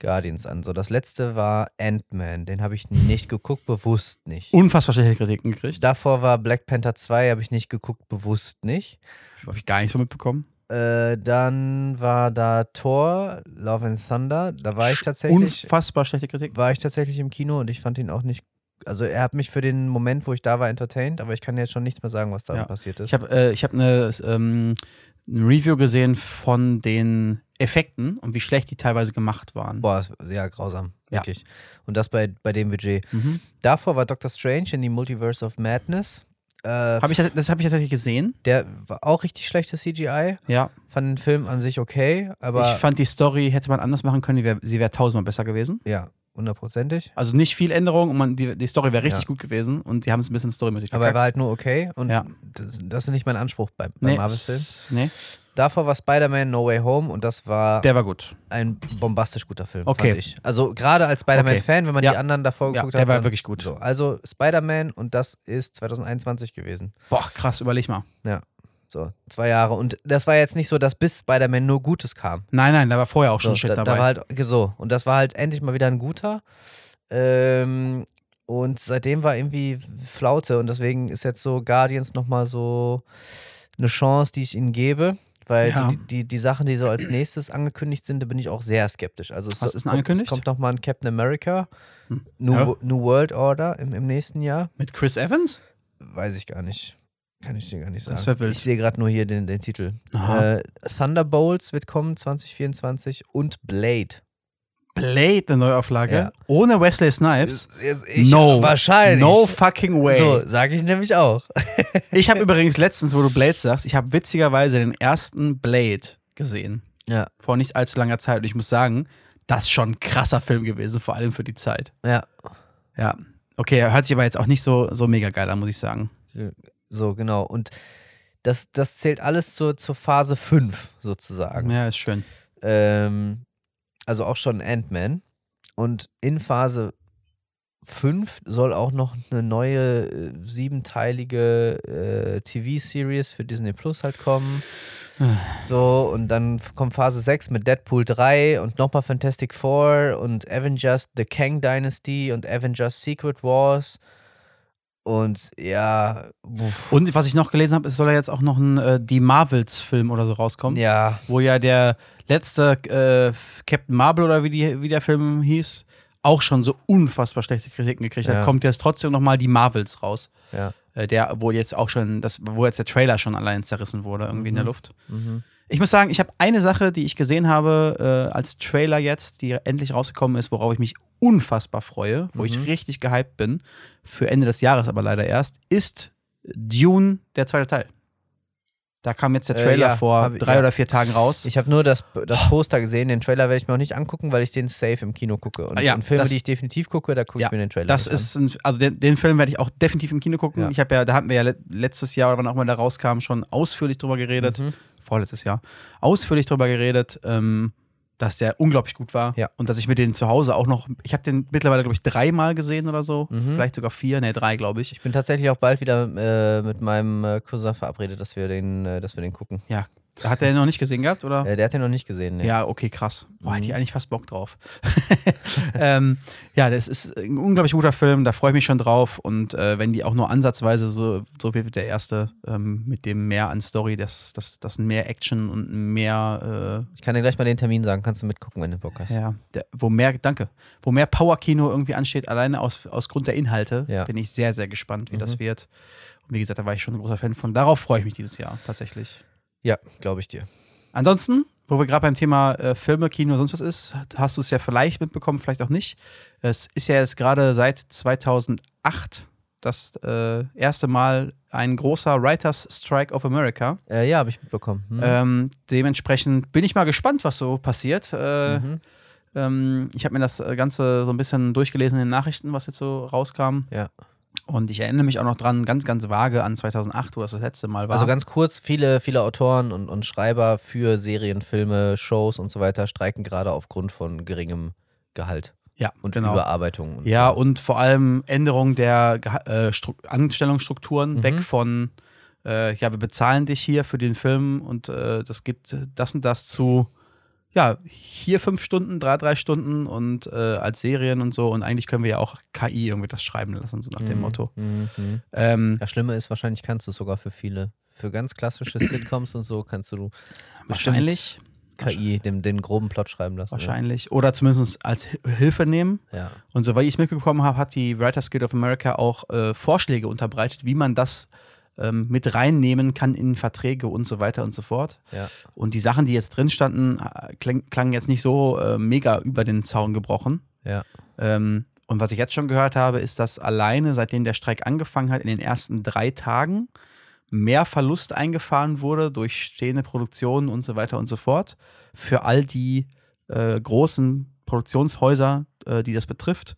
Guardians an. So, das letzte war Ant-Man. Den habe ich nicht geguckt, bewusst nicht. Unfassbar schlechte Kritiken gekriegt. Davor war Black Panther 2, habe ich nicht geguckt, bewusst nicht. Habe ich gar nicht so mitbekommen. Äh, dann war da Thor, Love and Thunder. Da war ich tatsächlich, Unfassbar schlechte Kritiken. war ich tatsächlich im Kino und ich fand ihn auch nicht. Also er hat mich für den Moment, wo ich da war, entertained, aber ich kann jetzt schon nichts mehr sagen, was da Ja. passiert ist. Ich habe äh, ich hab eine, ähm, ein Review gesehen von den Effekten und wie schlecht die teilweise gemacht waren. Boah, sehr grausam, Ja. wirklich. Und das bei, bei dem Budget. Mhm. Davor war Doctor Strange in die Multiverse of Madness. Äh, Hab ich das das habe ich tatsächlich gesehen. der war auch richtig schlechtes CGI. Ja. Fand den Film an sich okay, aber ich fand die Story hätte man anders machen können. Die wär, sie wäre tausendmal besser gewesen. ja, hundertprozentig. Also nicht viel Änderung und man, die, die Story wäre richtig Ja. gut gewesen und die haben es ein bisschen storymäßig Aber er verkackt. war halt nur okay und Ja. das, das ist nicht mein Anspruch beim, beim nee, Marvel-Film. nee, Davor war Spider-Man No Way Home und das war der war gut. ein bombastisch guter Film, Okay. fand ich. Also gerade als Spider-Man-Fan, wenn man Ja. die anderen davor Ja, geguckt der hat. war dann- wirklich gut. So, also Spider-Man und das ist 2021 gewesen. Boah, krass, überleg mal. So, zwei Jahre. Und das war jetzt nicht so, dass bis Spider-Man nur Gutes kam. Nein, nein, da war vorher auch schon So, Shit da, dabei. da war halt so. Und das war halt endlich mal wieder ein guter. Ähm, und seitdem war irgendwie Flaute. Und deswegen ist jetzt so Guardians nochmal so eine Chance, die ich ihnen gebe. Weil Ja. die, die, die Sachen, die so als nächstes angekündigt sind, da bin ich auch sehr skeptisch. Also es Was ist angekündigt? Kommt nochmal ein Captain America, Hm. New, Ja. New World Order im, im nächsten Jahr. Mit Chris Evans? Weiß ich gar nicht. Kann ich dir gar nicht sagen. Ich sehe gerade nur hier den, den Titel. Äh, Thunderbolts wird kommen 2024 und Blade. Blade, eine Neuauflage. Ja. Ohne Wesley Snipes. Ich, no. Wahrscheinlich. No fucking way. So, sage ich nämlich auch. Ich habe übrigens letztens, wo du Blade sagst, ich habe witzigerweise den ersten Blade gesehen. Ja. Vor nicht allzu langer Zeit. Und ich muss sagen, das ist schon ein krasser Film gewesen, vor allem für die Zeit. Ja. Ja. Okay, hört sich aber jetzt auch nicht so, so mega geil an, muss ich sagen. So, genau. Und das, das zählt alles zur, zur Phase 5 sozusagen. Ja, ist schön. Ähm, also auch schon Ant-Man. Und in Phase 5 soll auch noch eine neue äh, siebenteilige äh, TV-Series für Disney Plus halt kommen. So, und dann kommt Phase 6 mit Deadpool 3 und nochmal Fantastic Four und Avengers The Kang Dynasty und Avengers Secret Wars. Und ja, uff, Und was ich noch gelesen habe, es soll ja jetzt auch noch ein äh, Die Marvels-Film oder so rauskommen. ja, Wo ja der letzte äh, Captain Marvel oder wie, die, wie der Film hieß, auch schon so unfassbar schlechte Kritiken gekriegt hat. Ja. Kommt jetzt trotzdem nochmal Die Marvels raus. ja. Äh, der, wo jetzt auch schon, das, wo jetzt der Trailer schon allein zerrissen wurde, irgendwie in der Mhm. Luft. Mhm. Ich muss sagen, ich habe eine Sache, die ich gesehen habe äh, als Trailer jetzt, die endlich rausgekommen ist, worauf ich mich unfassbar freue, wo ich Mhm. richtig gehypt bin, für Ende des Jahres aber leider erst, ist Dune, der zweite Teil. Da kam jetzt der Äh, Trailer ja, vor hab ich- drei ja. oder vier Tagen raus. Ich habe nur das, das Poster gesehen, den Trailer werde ich mir auch nicht angucken, weil ich den safe im Kino gucke. Und, Ah, ja, Filme, das- die ich definitiv gucke, da gucke ich mir den Trailer das ist ein, also den, den Film werde ich auch definitiv im Kino gucken. Ich habe ja, da hatten wir ja le- letztes Jahr oder wann auch immer der rauskam, schon ausführlich drüber geredet. Mhm. Vorletztes Jahr, ausführlich drüber geredet. Ähm, dass der unglaublich gut war Ja. und dass ich mir den zu Hause auch noch, ich habe den mittlerweile, glaube ich, dreimal gesehen oder so, Mhm. vielleicht sogar vier, ne, drei, glaube ich. Ich bin tatsächlich auch bald wieder äh, mit meinem äh, Cousin verabredet, dass wir den, äh, dass wir den gucken. Ja, hat der den noch nicht gesehen gehabt, oder? Äh, der hat den noch nicht gesehen. Nee. Ja, okay, krass. Boah, hätte ich Mhm. eigentlich fast Bock drauf. ähm, ja, das ist ein unglaublich guter Film, da freue ich mich schon drauf. Und äh, wenn die auch nur ansatzweise so, so wie der erste, ähm, mit dem mehr an Story, das, das, das mehr Action und mehr, Ich kann dir gleich mal den Termin sagen, kannst du mitgucken, wenn du Bock hast. äh, ja, der, wo mehr, danke, wo mehr Power-Kino irgendwie ansteht, alleine aus, aus Grund der Inhalte, Ja. bin ich sehr, sehr gespannt, wie das Mhm. wird. Und wie gesagt, da war ich schon ein großer Fan von. Darauf freue ich mich dieses Jahr tatsächlich. Ja, glaube ich dir. Ansonsten, wo wir gerade beim Thema äh, Filme, Kino, sonst was ist, hast du es ja vielleicht mitbekommen, vielleicht auch nicht. Es ist ja jetzt gerade seit 2008 das äh, erste Mal ein großer Writers Strike of America. Äh, ja, habe ich mitbekommen. Hm. Ähm, dementsprechend bin ich mal gespannt, was so passiert. Äh, mhm. ähm, ich habe mir das Ganze so ein bisschen durchgelesen in den Nachrichten, was jetzt so rauskam. Ja. Und ich erinnere mich auch noch dran, ganz, ganz vage an 2008, wo das das letzte Mal war. Also ganz kurz, viele, viele Autoren und, und Schreiber für Serien, Filme, Shows und so weiter streiken gerade aufgrund von geringem Gehalt ja, und genau. Überarbeitung. Und Ja, und vor allem Änderung der äh, Stru Anstellungsstrukturen, Mhm. weg von, äh, ja, wir bezahlen dich hier für den Film und äh, das gibt das und das zu, ja, hier fünf Stunden, drei, drei Stunden und äh, als Serien und so und eigentlich können wir ja auch KI irgendwie das schreiben lassen, so nach dem Mhm, Motto. mhm, mhm. Ähm, Das Schlimme ist, wahrscheinlich kannst du es sogar für viele. Für ganz klassische Sitcoms und so kannst du wahrscheinlich, KI den, den groben Plot schreiben lassen. wahrscheinlich. Oder zumindest als Hi- Hilfe nehmen. Ja. Und soweit ich es mitbekommen habe, hat die Writers Guild of America auch äh, Vorschläge unterbreitet, wie man das ähm, mit reinnehmen kann in Verträge und so weiter und so fort. Ja. Und die Sachen, die jetzt drin standen, äh, klang, klangen jetzt nicht so äh, mega über den Zaun gebrochen. Ja. Ähm, und was ich jetzt schon gehört habe, ist, dass alleine seitdem der Streik angefangen hat, in den ersten drei Tagen mehr Verlust eingefahren wurde durch stehende Produktionen und so weiter und so fort. Für all die äh, großen Produktionshäuser, äh, die das betrifft,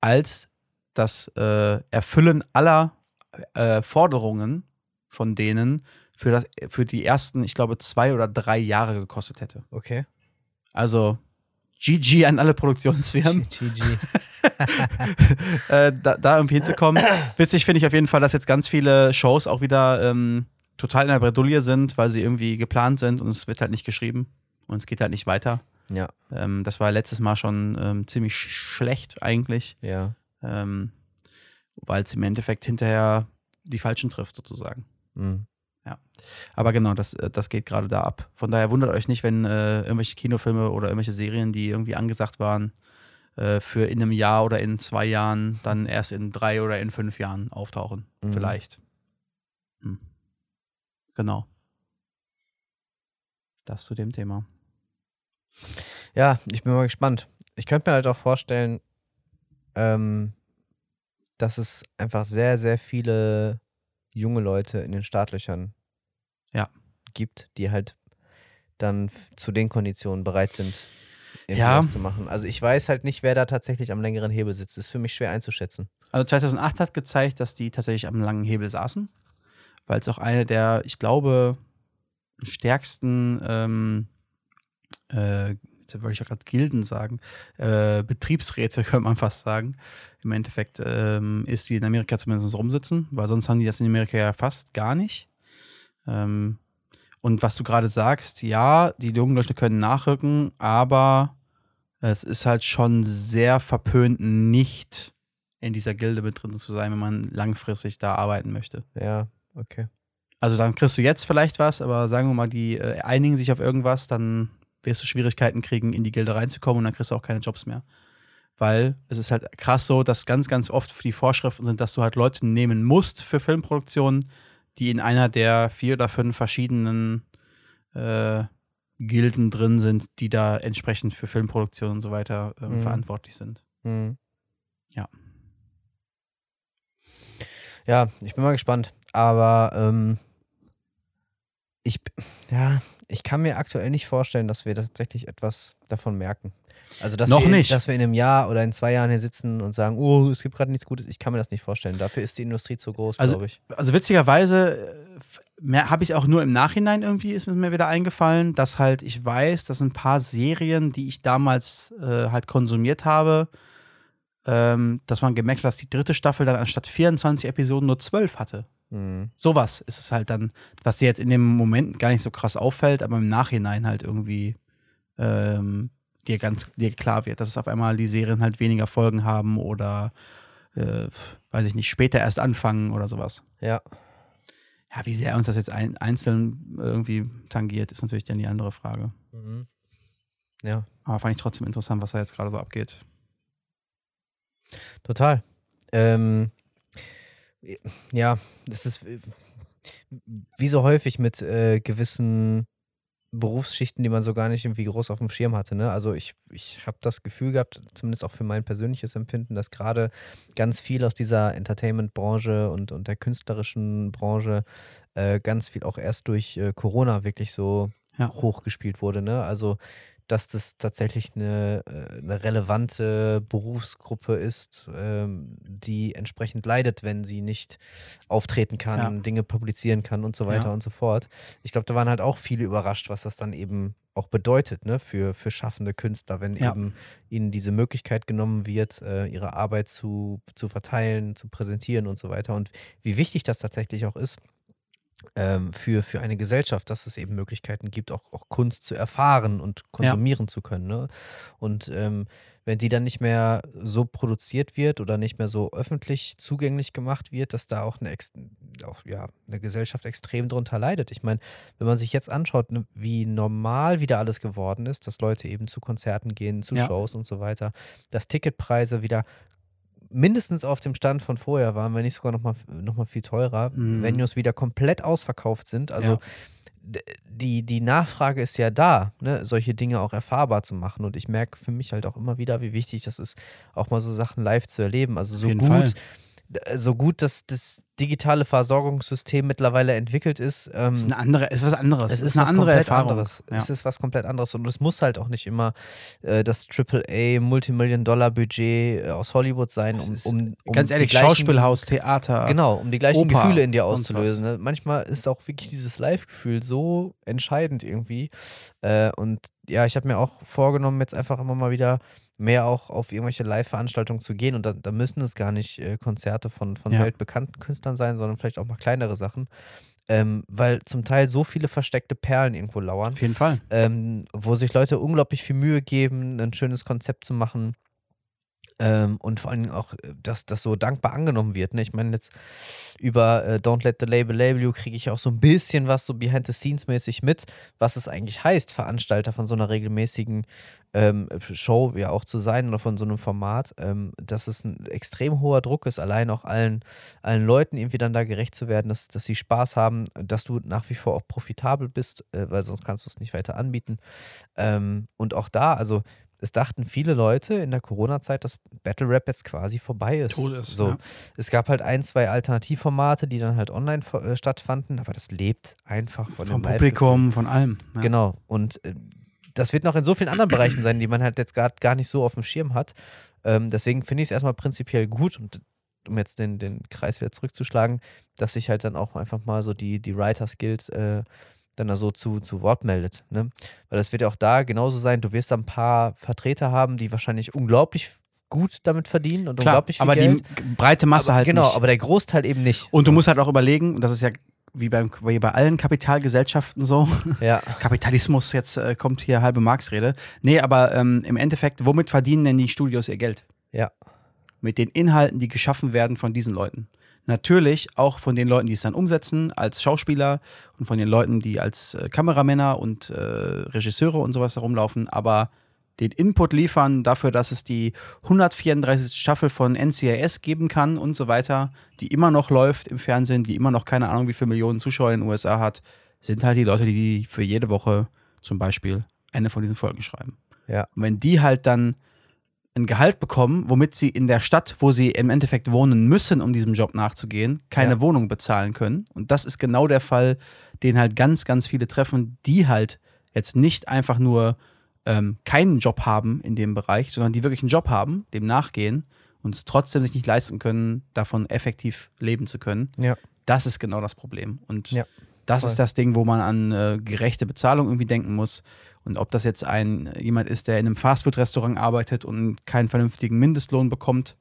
als das äh, Erfüllen aller äh, Forderungen von denen für, das, für die ersten, ich glaube, zwei oder drei Jahre gekostet hätte. Okay. Also GG an alle Produktionsfirmen, GG. äh, da, da irgendwie hinzukommen. Witzig finde ich auf jeden Fall, dass jetzt ganz viele Shows auch wieder ähm, total in der Bredouille sind, weil sie irgendwie geplant sind und es wird halt nicht geschrieben und es geht halt nicht weiter. Ja. Ähm, das war letztes Mal schon ähm, ziemlich sch schlecht eigentlich, Ja. ähm, weil es im Endeffekt hinterher die Falschen trifft sozusagen. Mhm. Aber genau, das, äh, das geht gerade da ab. Von daher wundert euch nicht, wenn äh, irgendwelche Kinofilme oder irgendwelche Serien, die irgendwie angesagt waren, äh, für in einem Jahr oder in zwei Jahren, dann erst in drei oder in fünf Jahren auftauchen. Mhm. Vielleicht. Hm. Genau. Das zu dem Thema. Ja, ich bin mal gespannt. Ich könnte mir halt auch vorstellen, ähm, dass es einfach sehr, sehr viele junge Leute in den Startlöchern Ja. gibt, die halt dann zu den Konditionen bereit sind, Ja. zu machen. Also ich weiß halt nicht, wer da tatsächlich am längeren Hebel sitzt. Ist für mich schwer einzuschätzen. Also 2008 hat gezeigt, dass die tatsächlich am langen Hebel saßen, weil es auch eine der, ich glaube, stärksten, ähm, äh, jetzt wollte ich ja gerade Gilden sagen, äh, Betriebsräte, könnte man fast sagen, im Endeffekt ähm, ist, die in Amerika zumindest rumsitzen, weil sonst haben die das in Amerika ja fast gar nicht. Ähm, und was du gerade sagst, ja, die jungen Leute können nachrücken, aber es ist halt schon sehr verpönt, nicht in dieser Gilde mit drin zu sein, wenn man langfristig da arbeiten möchte. Ja, okay. Also dann kriegst du jetzt vielleicht was, aber sagen wir mal, die äh, einigen sich auf irgendwas, dann wirst du Schwierigkeiten kriegen, in die Gilde reinzukommen und dann kriegst du auch keine Jobs mehr. Weil es ist halt krass so, dass ganz, ganz oft die Vorschriften sind, dass du halt Leute nehmen musst für Filmproduktionen, die in einer der vier oder fünf verschiedenen äh, Gilden drin sind, die da entsprechend für Filmproduktion und so weiter äh, Mhm. verantwortlich sind. Mhm. Ja. Ja, ich bin mal gespannt. Aber ähm, ich, ja, ich kann mir aktuell nicht vorstellen, dass wir tatsächlich etwas davon merken. Also, dass Noch wir, nicht. dass wir in einem Jahr oder in zwei Jahren hier sitzen und sagen, oh, es gibt gerade nichts Gutes. Ich kann mir das nicht vorstellen. Dafür ist die Industrie zu groß, Also- glaube ich. Also witzigerweise, äh, habe ich auch nur im Nachhinein irgendwie, ist mir wieder eingefallen, dass halt ich weiß, dass ein paar Serien, die ich damals äh, halt konsumiert habe, ähm, dass man gemerkt hat, dass die dritte Staffel dann anstatt 24 Episoden nur 12 hatte. Mhm. Sowas ist es halt dann, was dir jetzt in dem Moment gar nicht so krass auffällt, aber im Nachhinein halt irgendwie ähm, dir ganz dir klar wird, dass es auf einmal die Serien halt weniger Folgen haben oder äh, weiß ich nicht, später erst anfangen oder sowas. Ja. Ja, wie sehr uns das jetzt ein, einzeln irgendwie tangiert, ist natürlich dann die andere Frage. Mhm. Ja. Aber fand ich trotzdem interessant, was da jetzt gerade so abgeht. Total. Ähm, ja, das ist äh, wie so häufig mit äh, gewissen Berufsschichten, die man so gar nicht irgendwie groß auf dem Schirm hatte. Ne? Also ich, ich habe das Gefühl gehabt, zumindest auch für mein persönliches Empfinden, dass gerade ganz viel aus dieser Entertainment-Branche und, und der künstlerischen Branche äh, ganz viel auch erst durch äh, Corona wirklich so ja. hochgespielt wurde. Ne? Also dass das tatsächlich eine, äh, eine relevante Berufsgruppe ist, ähm, die entsprechend leidet, wenn sie nicht auftreten kann, ja. Dinge publizieren kann und so weiter ja. und so fort. Ich glaube, da waren halt auch viele überrascht, was das dann eben auch bedeutet ne, für, für schaffende Künstler, wenn ja. eben ihnen diese Möglichkeit genommen wird, äh, ihre Arbeit zu, zu verteilen, zu präsentieren und so weiter. Und wie wichtig das tatsächlich auch ist ähm, für, für eine Gesellschaft, dass es eben Möglichkeiten gibt, auch, auch Kunst zu erfahren und konsumieren ja. zu können. Ne? Und ähm, wenn die dann nicht mehr so produziert wird oder nicht mehr so öffentlich zugänglich gemacht wird, dass da auch eine, auch, ja, eine Gesellschaft extrem drunter leidet. Ich meine, wenn man sich jetzt anschaut, ne, wie normal wieder alles geworden ist, dass Leute eben zu Konzerten gehen, zu ja. Shows und so weiter, dass Ticketpreise wieder mindestens auf dem Stand von vorher waren, wenn nicht sogar nochmal noch mal viel teurer, mhm. Venues wieder komplett ausverkauft sind. Also ja. die, die Nachfrage ist ja da, ne, solche Dinge auch erfahrbar zu machen. Und ich merke für mich halt auch immer wieder, wie wichtig das ist, auch mal so Sachen live zu erleben. Also so gut. Fall so gut dass das digitale Versorgungssystem mittlerweile entwickelt ist. Ähm, ist, eine andere, ist was anderes. Es ist, ist eine andere Erfahrung. Anderes. Ja. Es ist was komplett anderes und es muss halt auch nicht immer äh, das AAA Multimillion-Dollar-Budget äh, aus Hollywood sein, um, um, um ganz ehrlich gleichen, Schauspielhaus, Theater, genau, um die gleichen Oper Gefühle in dir auszulösen. Ne? Manchmal ist auch wirklich dieses Live-Gefühl so entscheidend irgendwie. Äh, und ja, ich habe mir auch vorgenommen, jetzt einfach immer mal wieder mehr auch auf irgendwelche Live-Veranstaltungen zu gehen. Und da, da, müssen es gar nicht äh, Konzerte von, von ja. weltbekannten Künstlern sein, sondern vielleicht auch mal kleinere Sachen. Ähm, weil zum Teil so viele versteckte Perlen irgendwo lauern. Auf jeden Fall. Ähm, wo sich Leute unglaublich viel Mühe geben, ein schönes Konzept zu machen. Ähm, und vor allem auch, äh, dass das so dankbar angenommen wird. Ne? Ich meine, jetzt über äh, Don't Let the Label Label You kriege ich auch so ein bisschen was so behind the scenes mäßig mit, was es eigentlich heißt, Veranstalter von so einer regelmäßigen ähm, Show ja auch zu sein oder von so einem Format, ähm, dass es ein extrem hoher Druck ist, allein auch allen, allen Leuten irgendwie dann da gerecht zu werden, dass, dass sie Spaß haben, dass du nach wie vor auch profitabel bist, äh, weil sonst kannst du es nicht weiter anbieten. Ähm, und auch da, also es dachten viele Leute in der Corona-Zeit, dass Battle Rap jetzt quasi vorbei ist. Tot ist so. Ja. Es gab halt ein, zwei Alternativformate, die dann halt online äh, stattfanden, aber das lebt einfach von Vom Publikum, von allem. Ja. Genau. Und äh, das wird noch in so vielen anderen Bereichen sein, die man halt jetzt gar, gar nicht so auf dem Schirm hat. Ähm, deswegen finde ich es erstmal prinzipiell gut und um jetzt den, den Kreis wieder zurückzuschlagen, dass sich halt dann auch einfach mal so die, die Writer-Skills äh, dann da so zu, zu Wort meldet. Ne? Weil das wird ja auch da genauso sein, du wirst da ein paar Vertreter haben, die wahrscheinlich unglaublich gut damit verdienen und Klar, unglaublich viel aber Geld. die breite Masse aber, halt genau, nicht. Genau, aber der Großteil eben nicht. Und du musst halt auch überlegen, und das ist ja wie, beim, wie bei allen Kapitalgesellschaften so. Ja. Kapitalismus, jetzt äh, kommt hier halbe Marx-Rede. Nee, aber ähm, im Endeffekt, womit verdienen denn die Studios ihr Geld? Ja. Mit den Inhalten, die geschaffen werden von diesen Leuten. Natürlich auch von den Leuten, die es dann umsetzen, als Schauspieler und von den Leuten, die als äh, Kameramänner und äh, Regisseure und sowas herumlaufen, aber den Input liefern dafür, dass es die 134. Staffel von NCIS geben kann und so weiter, die immer noch läuft im Fernsehen, die immer noch keine Ahnung, wie viele Millionen Zuschauer in den USA hat, sind halt die Leute, die für jede Woche zum Beispiel eine von diesen Folgen schreiben. Ja. Und wenn die halt dann ein Gehalt bekommen, womit sie in der Stadt, wo sie im Endeffekt wohnen müssen, um diesem Job nachzugehen, keine ja. Wohnung bezahlen können. Und das ist genau der Fall, den halt ganz, ganz viele treffen, die halt jetzt nicht einfach nur ähm, keinen Job haben in dem Bereich, sondern die wirklich einen Job haben, dem nachgehen und es trotzdem sich nicht leisten können, davon effektiv leben zu können. Ja. Das ist genau das Problem. Und ja. Das Voll. ist das Ding, wo man an äh, gerechte Bezahlung irgendwie denken muss. Und ob das jetzt ein jemand ist, der in einem Fastfood-Restaurant arbeitet und keinen vernünftigen Mindestlohn bekommt,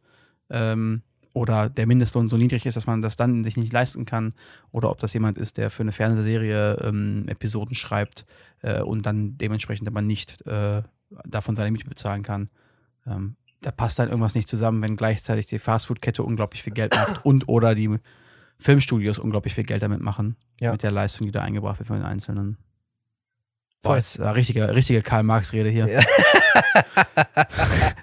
ähm, oder der Mindestlohn so niedrig ist, dass man das dann sich nicht leisten kann, oder ob das jemand ist, der für eine Fernsehserie ähm, Episoden schreibt äh, und dann dementsprechend aber nicht äh, davon seine Miete bezahlen kann. Ähm, da passt dann irgendwas nicht zusammen, wenn gleichzeitig die Fastfood-Kette unglaublich viel Geld macht und oder die Filmstudios unglaublich viel Geld damit machen, Ja. mit der Leistung, die da eingebracht wird von den Einzelnen. Boah, jetzt äh, richtige, richtige Karl-Marx-Rede hier. Ja.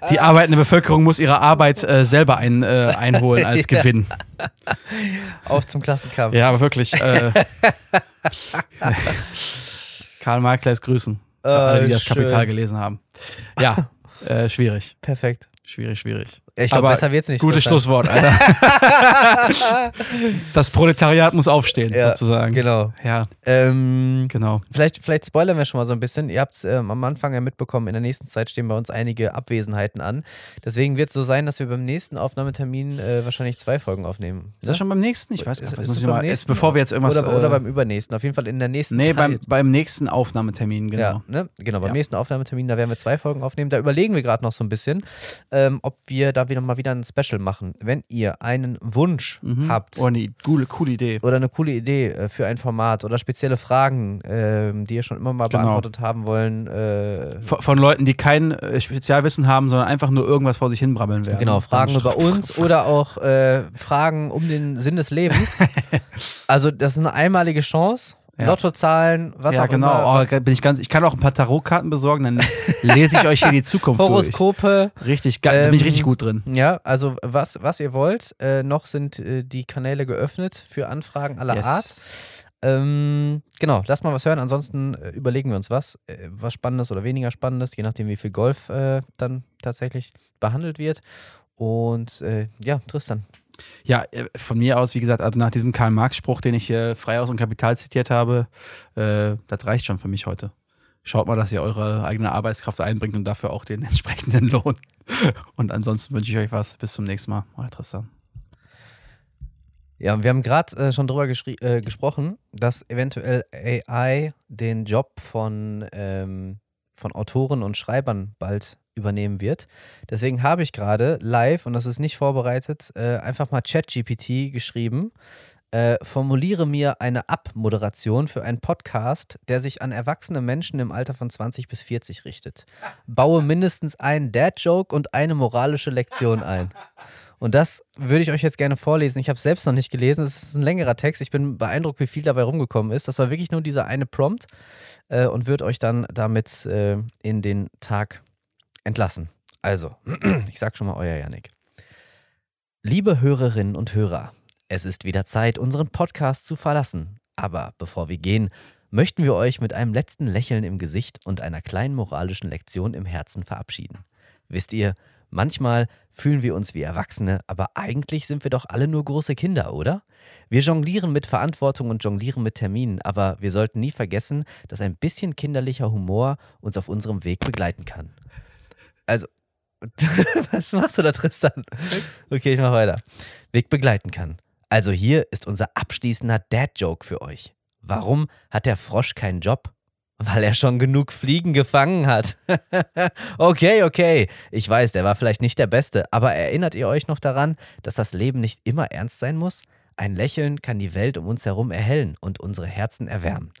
Die arbeitende Bevölkerung muss ihre Arbeit äh, selber ein, äh, einholen als Ja. Gewinn. Auf zum Klassenkampf. Ja, aber wirklich. Äh, Karl Marx lässt grüßen. Alle, die Äh, das Kapital schön. gelesen haben. Ja, äh, schwierig. Perfekt. Schwierig, schwierig. Ich glaube, Aber besser wird's nicht. Gutes. Schlusswort, Alter. das Proletariat muss aufstehen, Ja, sozusagen. Genau. Ja, Ähm, genau. Vielleicht, vielleicht spoilern wir schon mal so ein bisschen. Ihr habt es ähm, am Anfang ja mitbekommen, in der nächsten Zeit stehen bei uns einige Abwesenheiten an. Deswegen wird es so sein, dass wir beim nächsten Aufnahmetermin äh, wahrscheinlich zwei Folgen aufnehmen. Ist das schon beim nächsten? Ich weiß gar nicht. mal, jetzt, bevor wir jetzt irgendwas. Oder, oder äh, beim übernächsten. Auf jeden Fall in der nächsten Nee, Zeit. beim, beim nächsten Aufnahmetermin, genau. Ja, ne? genau, beim Ja. nächsten Aufnahmetermin, da werden wir zwei Folgen aufnehmen. Da überlegen wir gerade noch so ein bisschen, ähm, ob wir da wieder mal wieder ein Special machen. Wenn ihr einen Wunsch Mhm. habt Oh, eine coole, coole Idee. oder eine coole Idee äh, für ein Format oder spezielle Fragen, ähm, die ihr schon immer mal Genau. beantwortet haben wollen, äh, Von, von Leuten, die kein äh, Spezialwissen haben, sondern einfach nur irgendwas vor sich hinbrabbeln werden. Genau, Fragen über uns oder auch äh, Fragen um den Sinn des Lebens. also das ist eine einmalige Chance. Ja. Lottozahlen, was ja, auch genau. immer. Oh, was, bin ich, ganz, ich kann auch ein paar Tarotkarten besorgen, dann lese ich euch hier die Zukunft Horoskope. durch. Richtig, da bin ich Ähm, richtig gut drin. Ja, also was, was ihr wollt. Äh, noch sind äh, die Kanäle geöffnet für Anfragen aller Yes. Art. Ähm, genau, lasst mal was hören. Ansonsten äh, überlegen wir uns was. Äh, was Spannendes oder weniger Spannendes, je nachdem, wie viel Golf äh, dann tatsächlich behandelt wird. Und äh, ja, Tristan. Ja, äh, von mir aus, wie gesagt, also nach diesem Karl-Marx-Spruch, den ich hier frei aus dem Kapital zitiert habe, äh, das reicht schon für mich heute. Schaut mal, dass ihr eure eigene Arbeitskraft einbringt und dafür auch den entsprechenden Lohn. Und ansonsten wünsche ich euch was. Bis zum nächsten Mal. Euer Tristan. Ja, wir haben gerade äh, schon drüber äh, gesprochen, dass eventuell AI den Job von, ähm, von Autoren und Schreibern bald übernehmen wird. Deswegen habe ich gerade live, und das ist nicht vorbereitet, äh, einfach mal ChatGPT geschrieben. Äh, formuliere mir eine Abmoderation für einen Podcast, der sich an erwachsene Menschen im Alter von 20 bis 40 richtet. Baue mindestens einen Dad-Joke und eine moralische Lektion ein. Und das würde ich euch jetzt gerne vorlesen. Ich habe es selbst noch nicht gelesen. Es ist ein längerer Text. Ich bin beeindruckt, wie viel dabei rumgekommen ist. Das war wirklich nur dieser eine Prompt äh, und würde euch dann damit äh, in den Tag entlassen. Also, ich sag schon mal euer Yannick. Liebe Hörerinnen und Hörer, es ist wieder Zeit, unseren Podcast zu verlassen. Aber bevor wir gehen, möchten wir euch mit einem letzten Lächeln im Gesicht und einer kleinen moralischen Lektion im Herzen verabschieden. Wisst ihr, manchmal fühlen wir uns wie Erwachsene, aber eigentlich sind wir doch alle nur große Kinder, oder? Wir jonglieren mit Verantwortung und jonglieren mit Terminen, aber wir sollten nie vergessen, dass ein bisschen kinderlicher Humor uns auf unserem Weg begleiten kann. Also, was machst du da, Tristan? Okay, ich mach weiter. Weg begleiten kann. Also hier ist unser abschließender Dad-Joke für euch. Warum hat der Frosch keinen Job? Weil er schon genug Fliegen gefangen hat. okay, okay. Ich weiß, der war vielleicht nicht der Beste, aber erinnert ihr euch noch daran, dass das Leben nicht immer ernst sein muss? Ein Lächeln kann die Welt um uns herum erhellen und unsere Herzen erwärmen.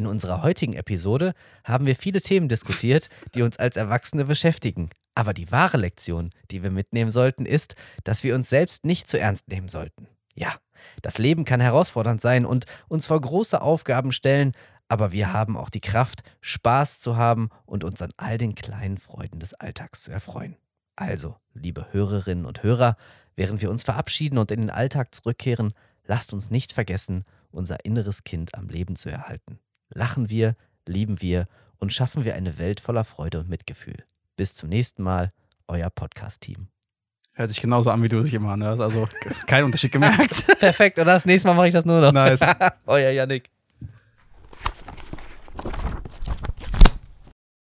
In unserer heutigen Episode haben wir viele Themen diskutiert, die uns als Erwachsene beschäftigen. Aber die wahre Lektion, die wir mitnehmen sollten, ist, dass wir uns selbst nicht zu ernst nehmen sollten. Ja, das Leben kann herausfordernd sein und uns vor große Aufgaben stellen, aber wir haben auch die Kraft, Spaß zu haben und uns an all den kleinen Freuden des Alltags zu erfreuen. Also, liebe Hörerinnen und Hörer, während wir uns verabschieden und in den Alltag zurückkehren, lasst uns nicht vergessen, unser inneres Kind am Leben zu erhalten lachen wir, lieben wir und schaffen wir eine Welt voller Freude und Mitgefühl. Bis zum nächsten Mal, euer Podcast-Team. Hört sich genauso an, wie du dich immer anhörst. Also kein Unterschied gemerkt. Perfekt, oder? Das nächste Mal mache ich das nur noch. Nice. euer Yannick.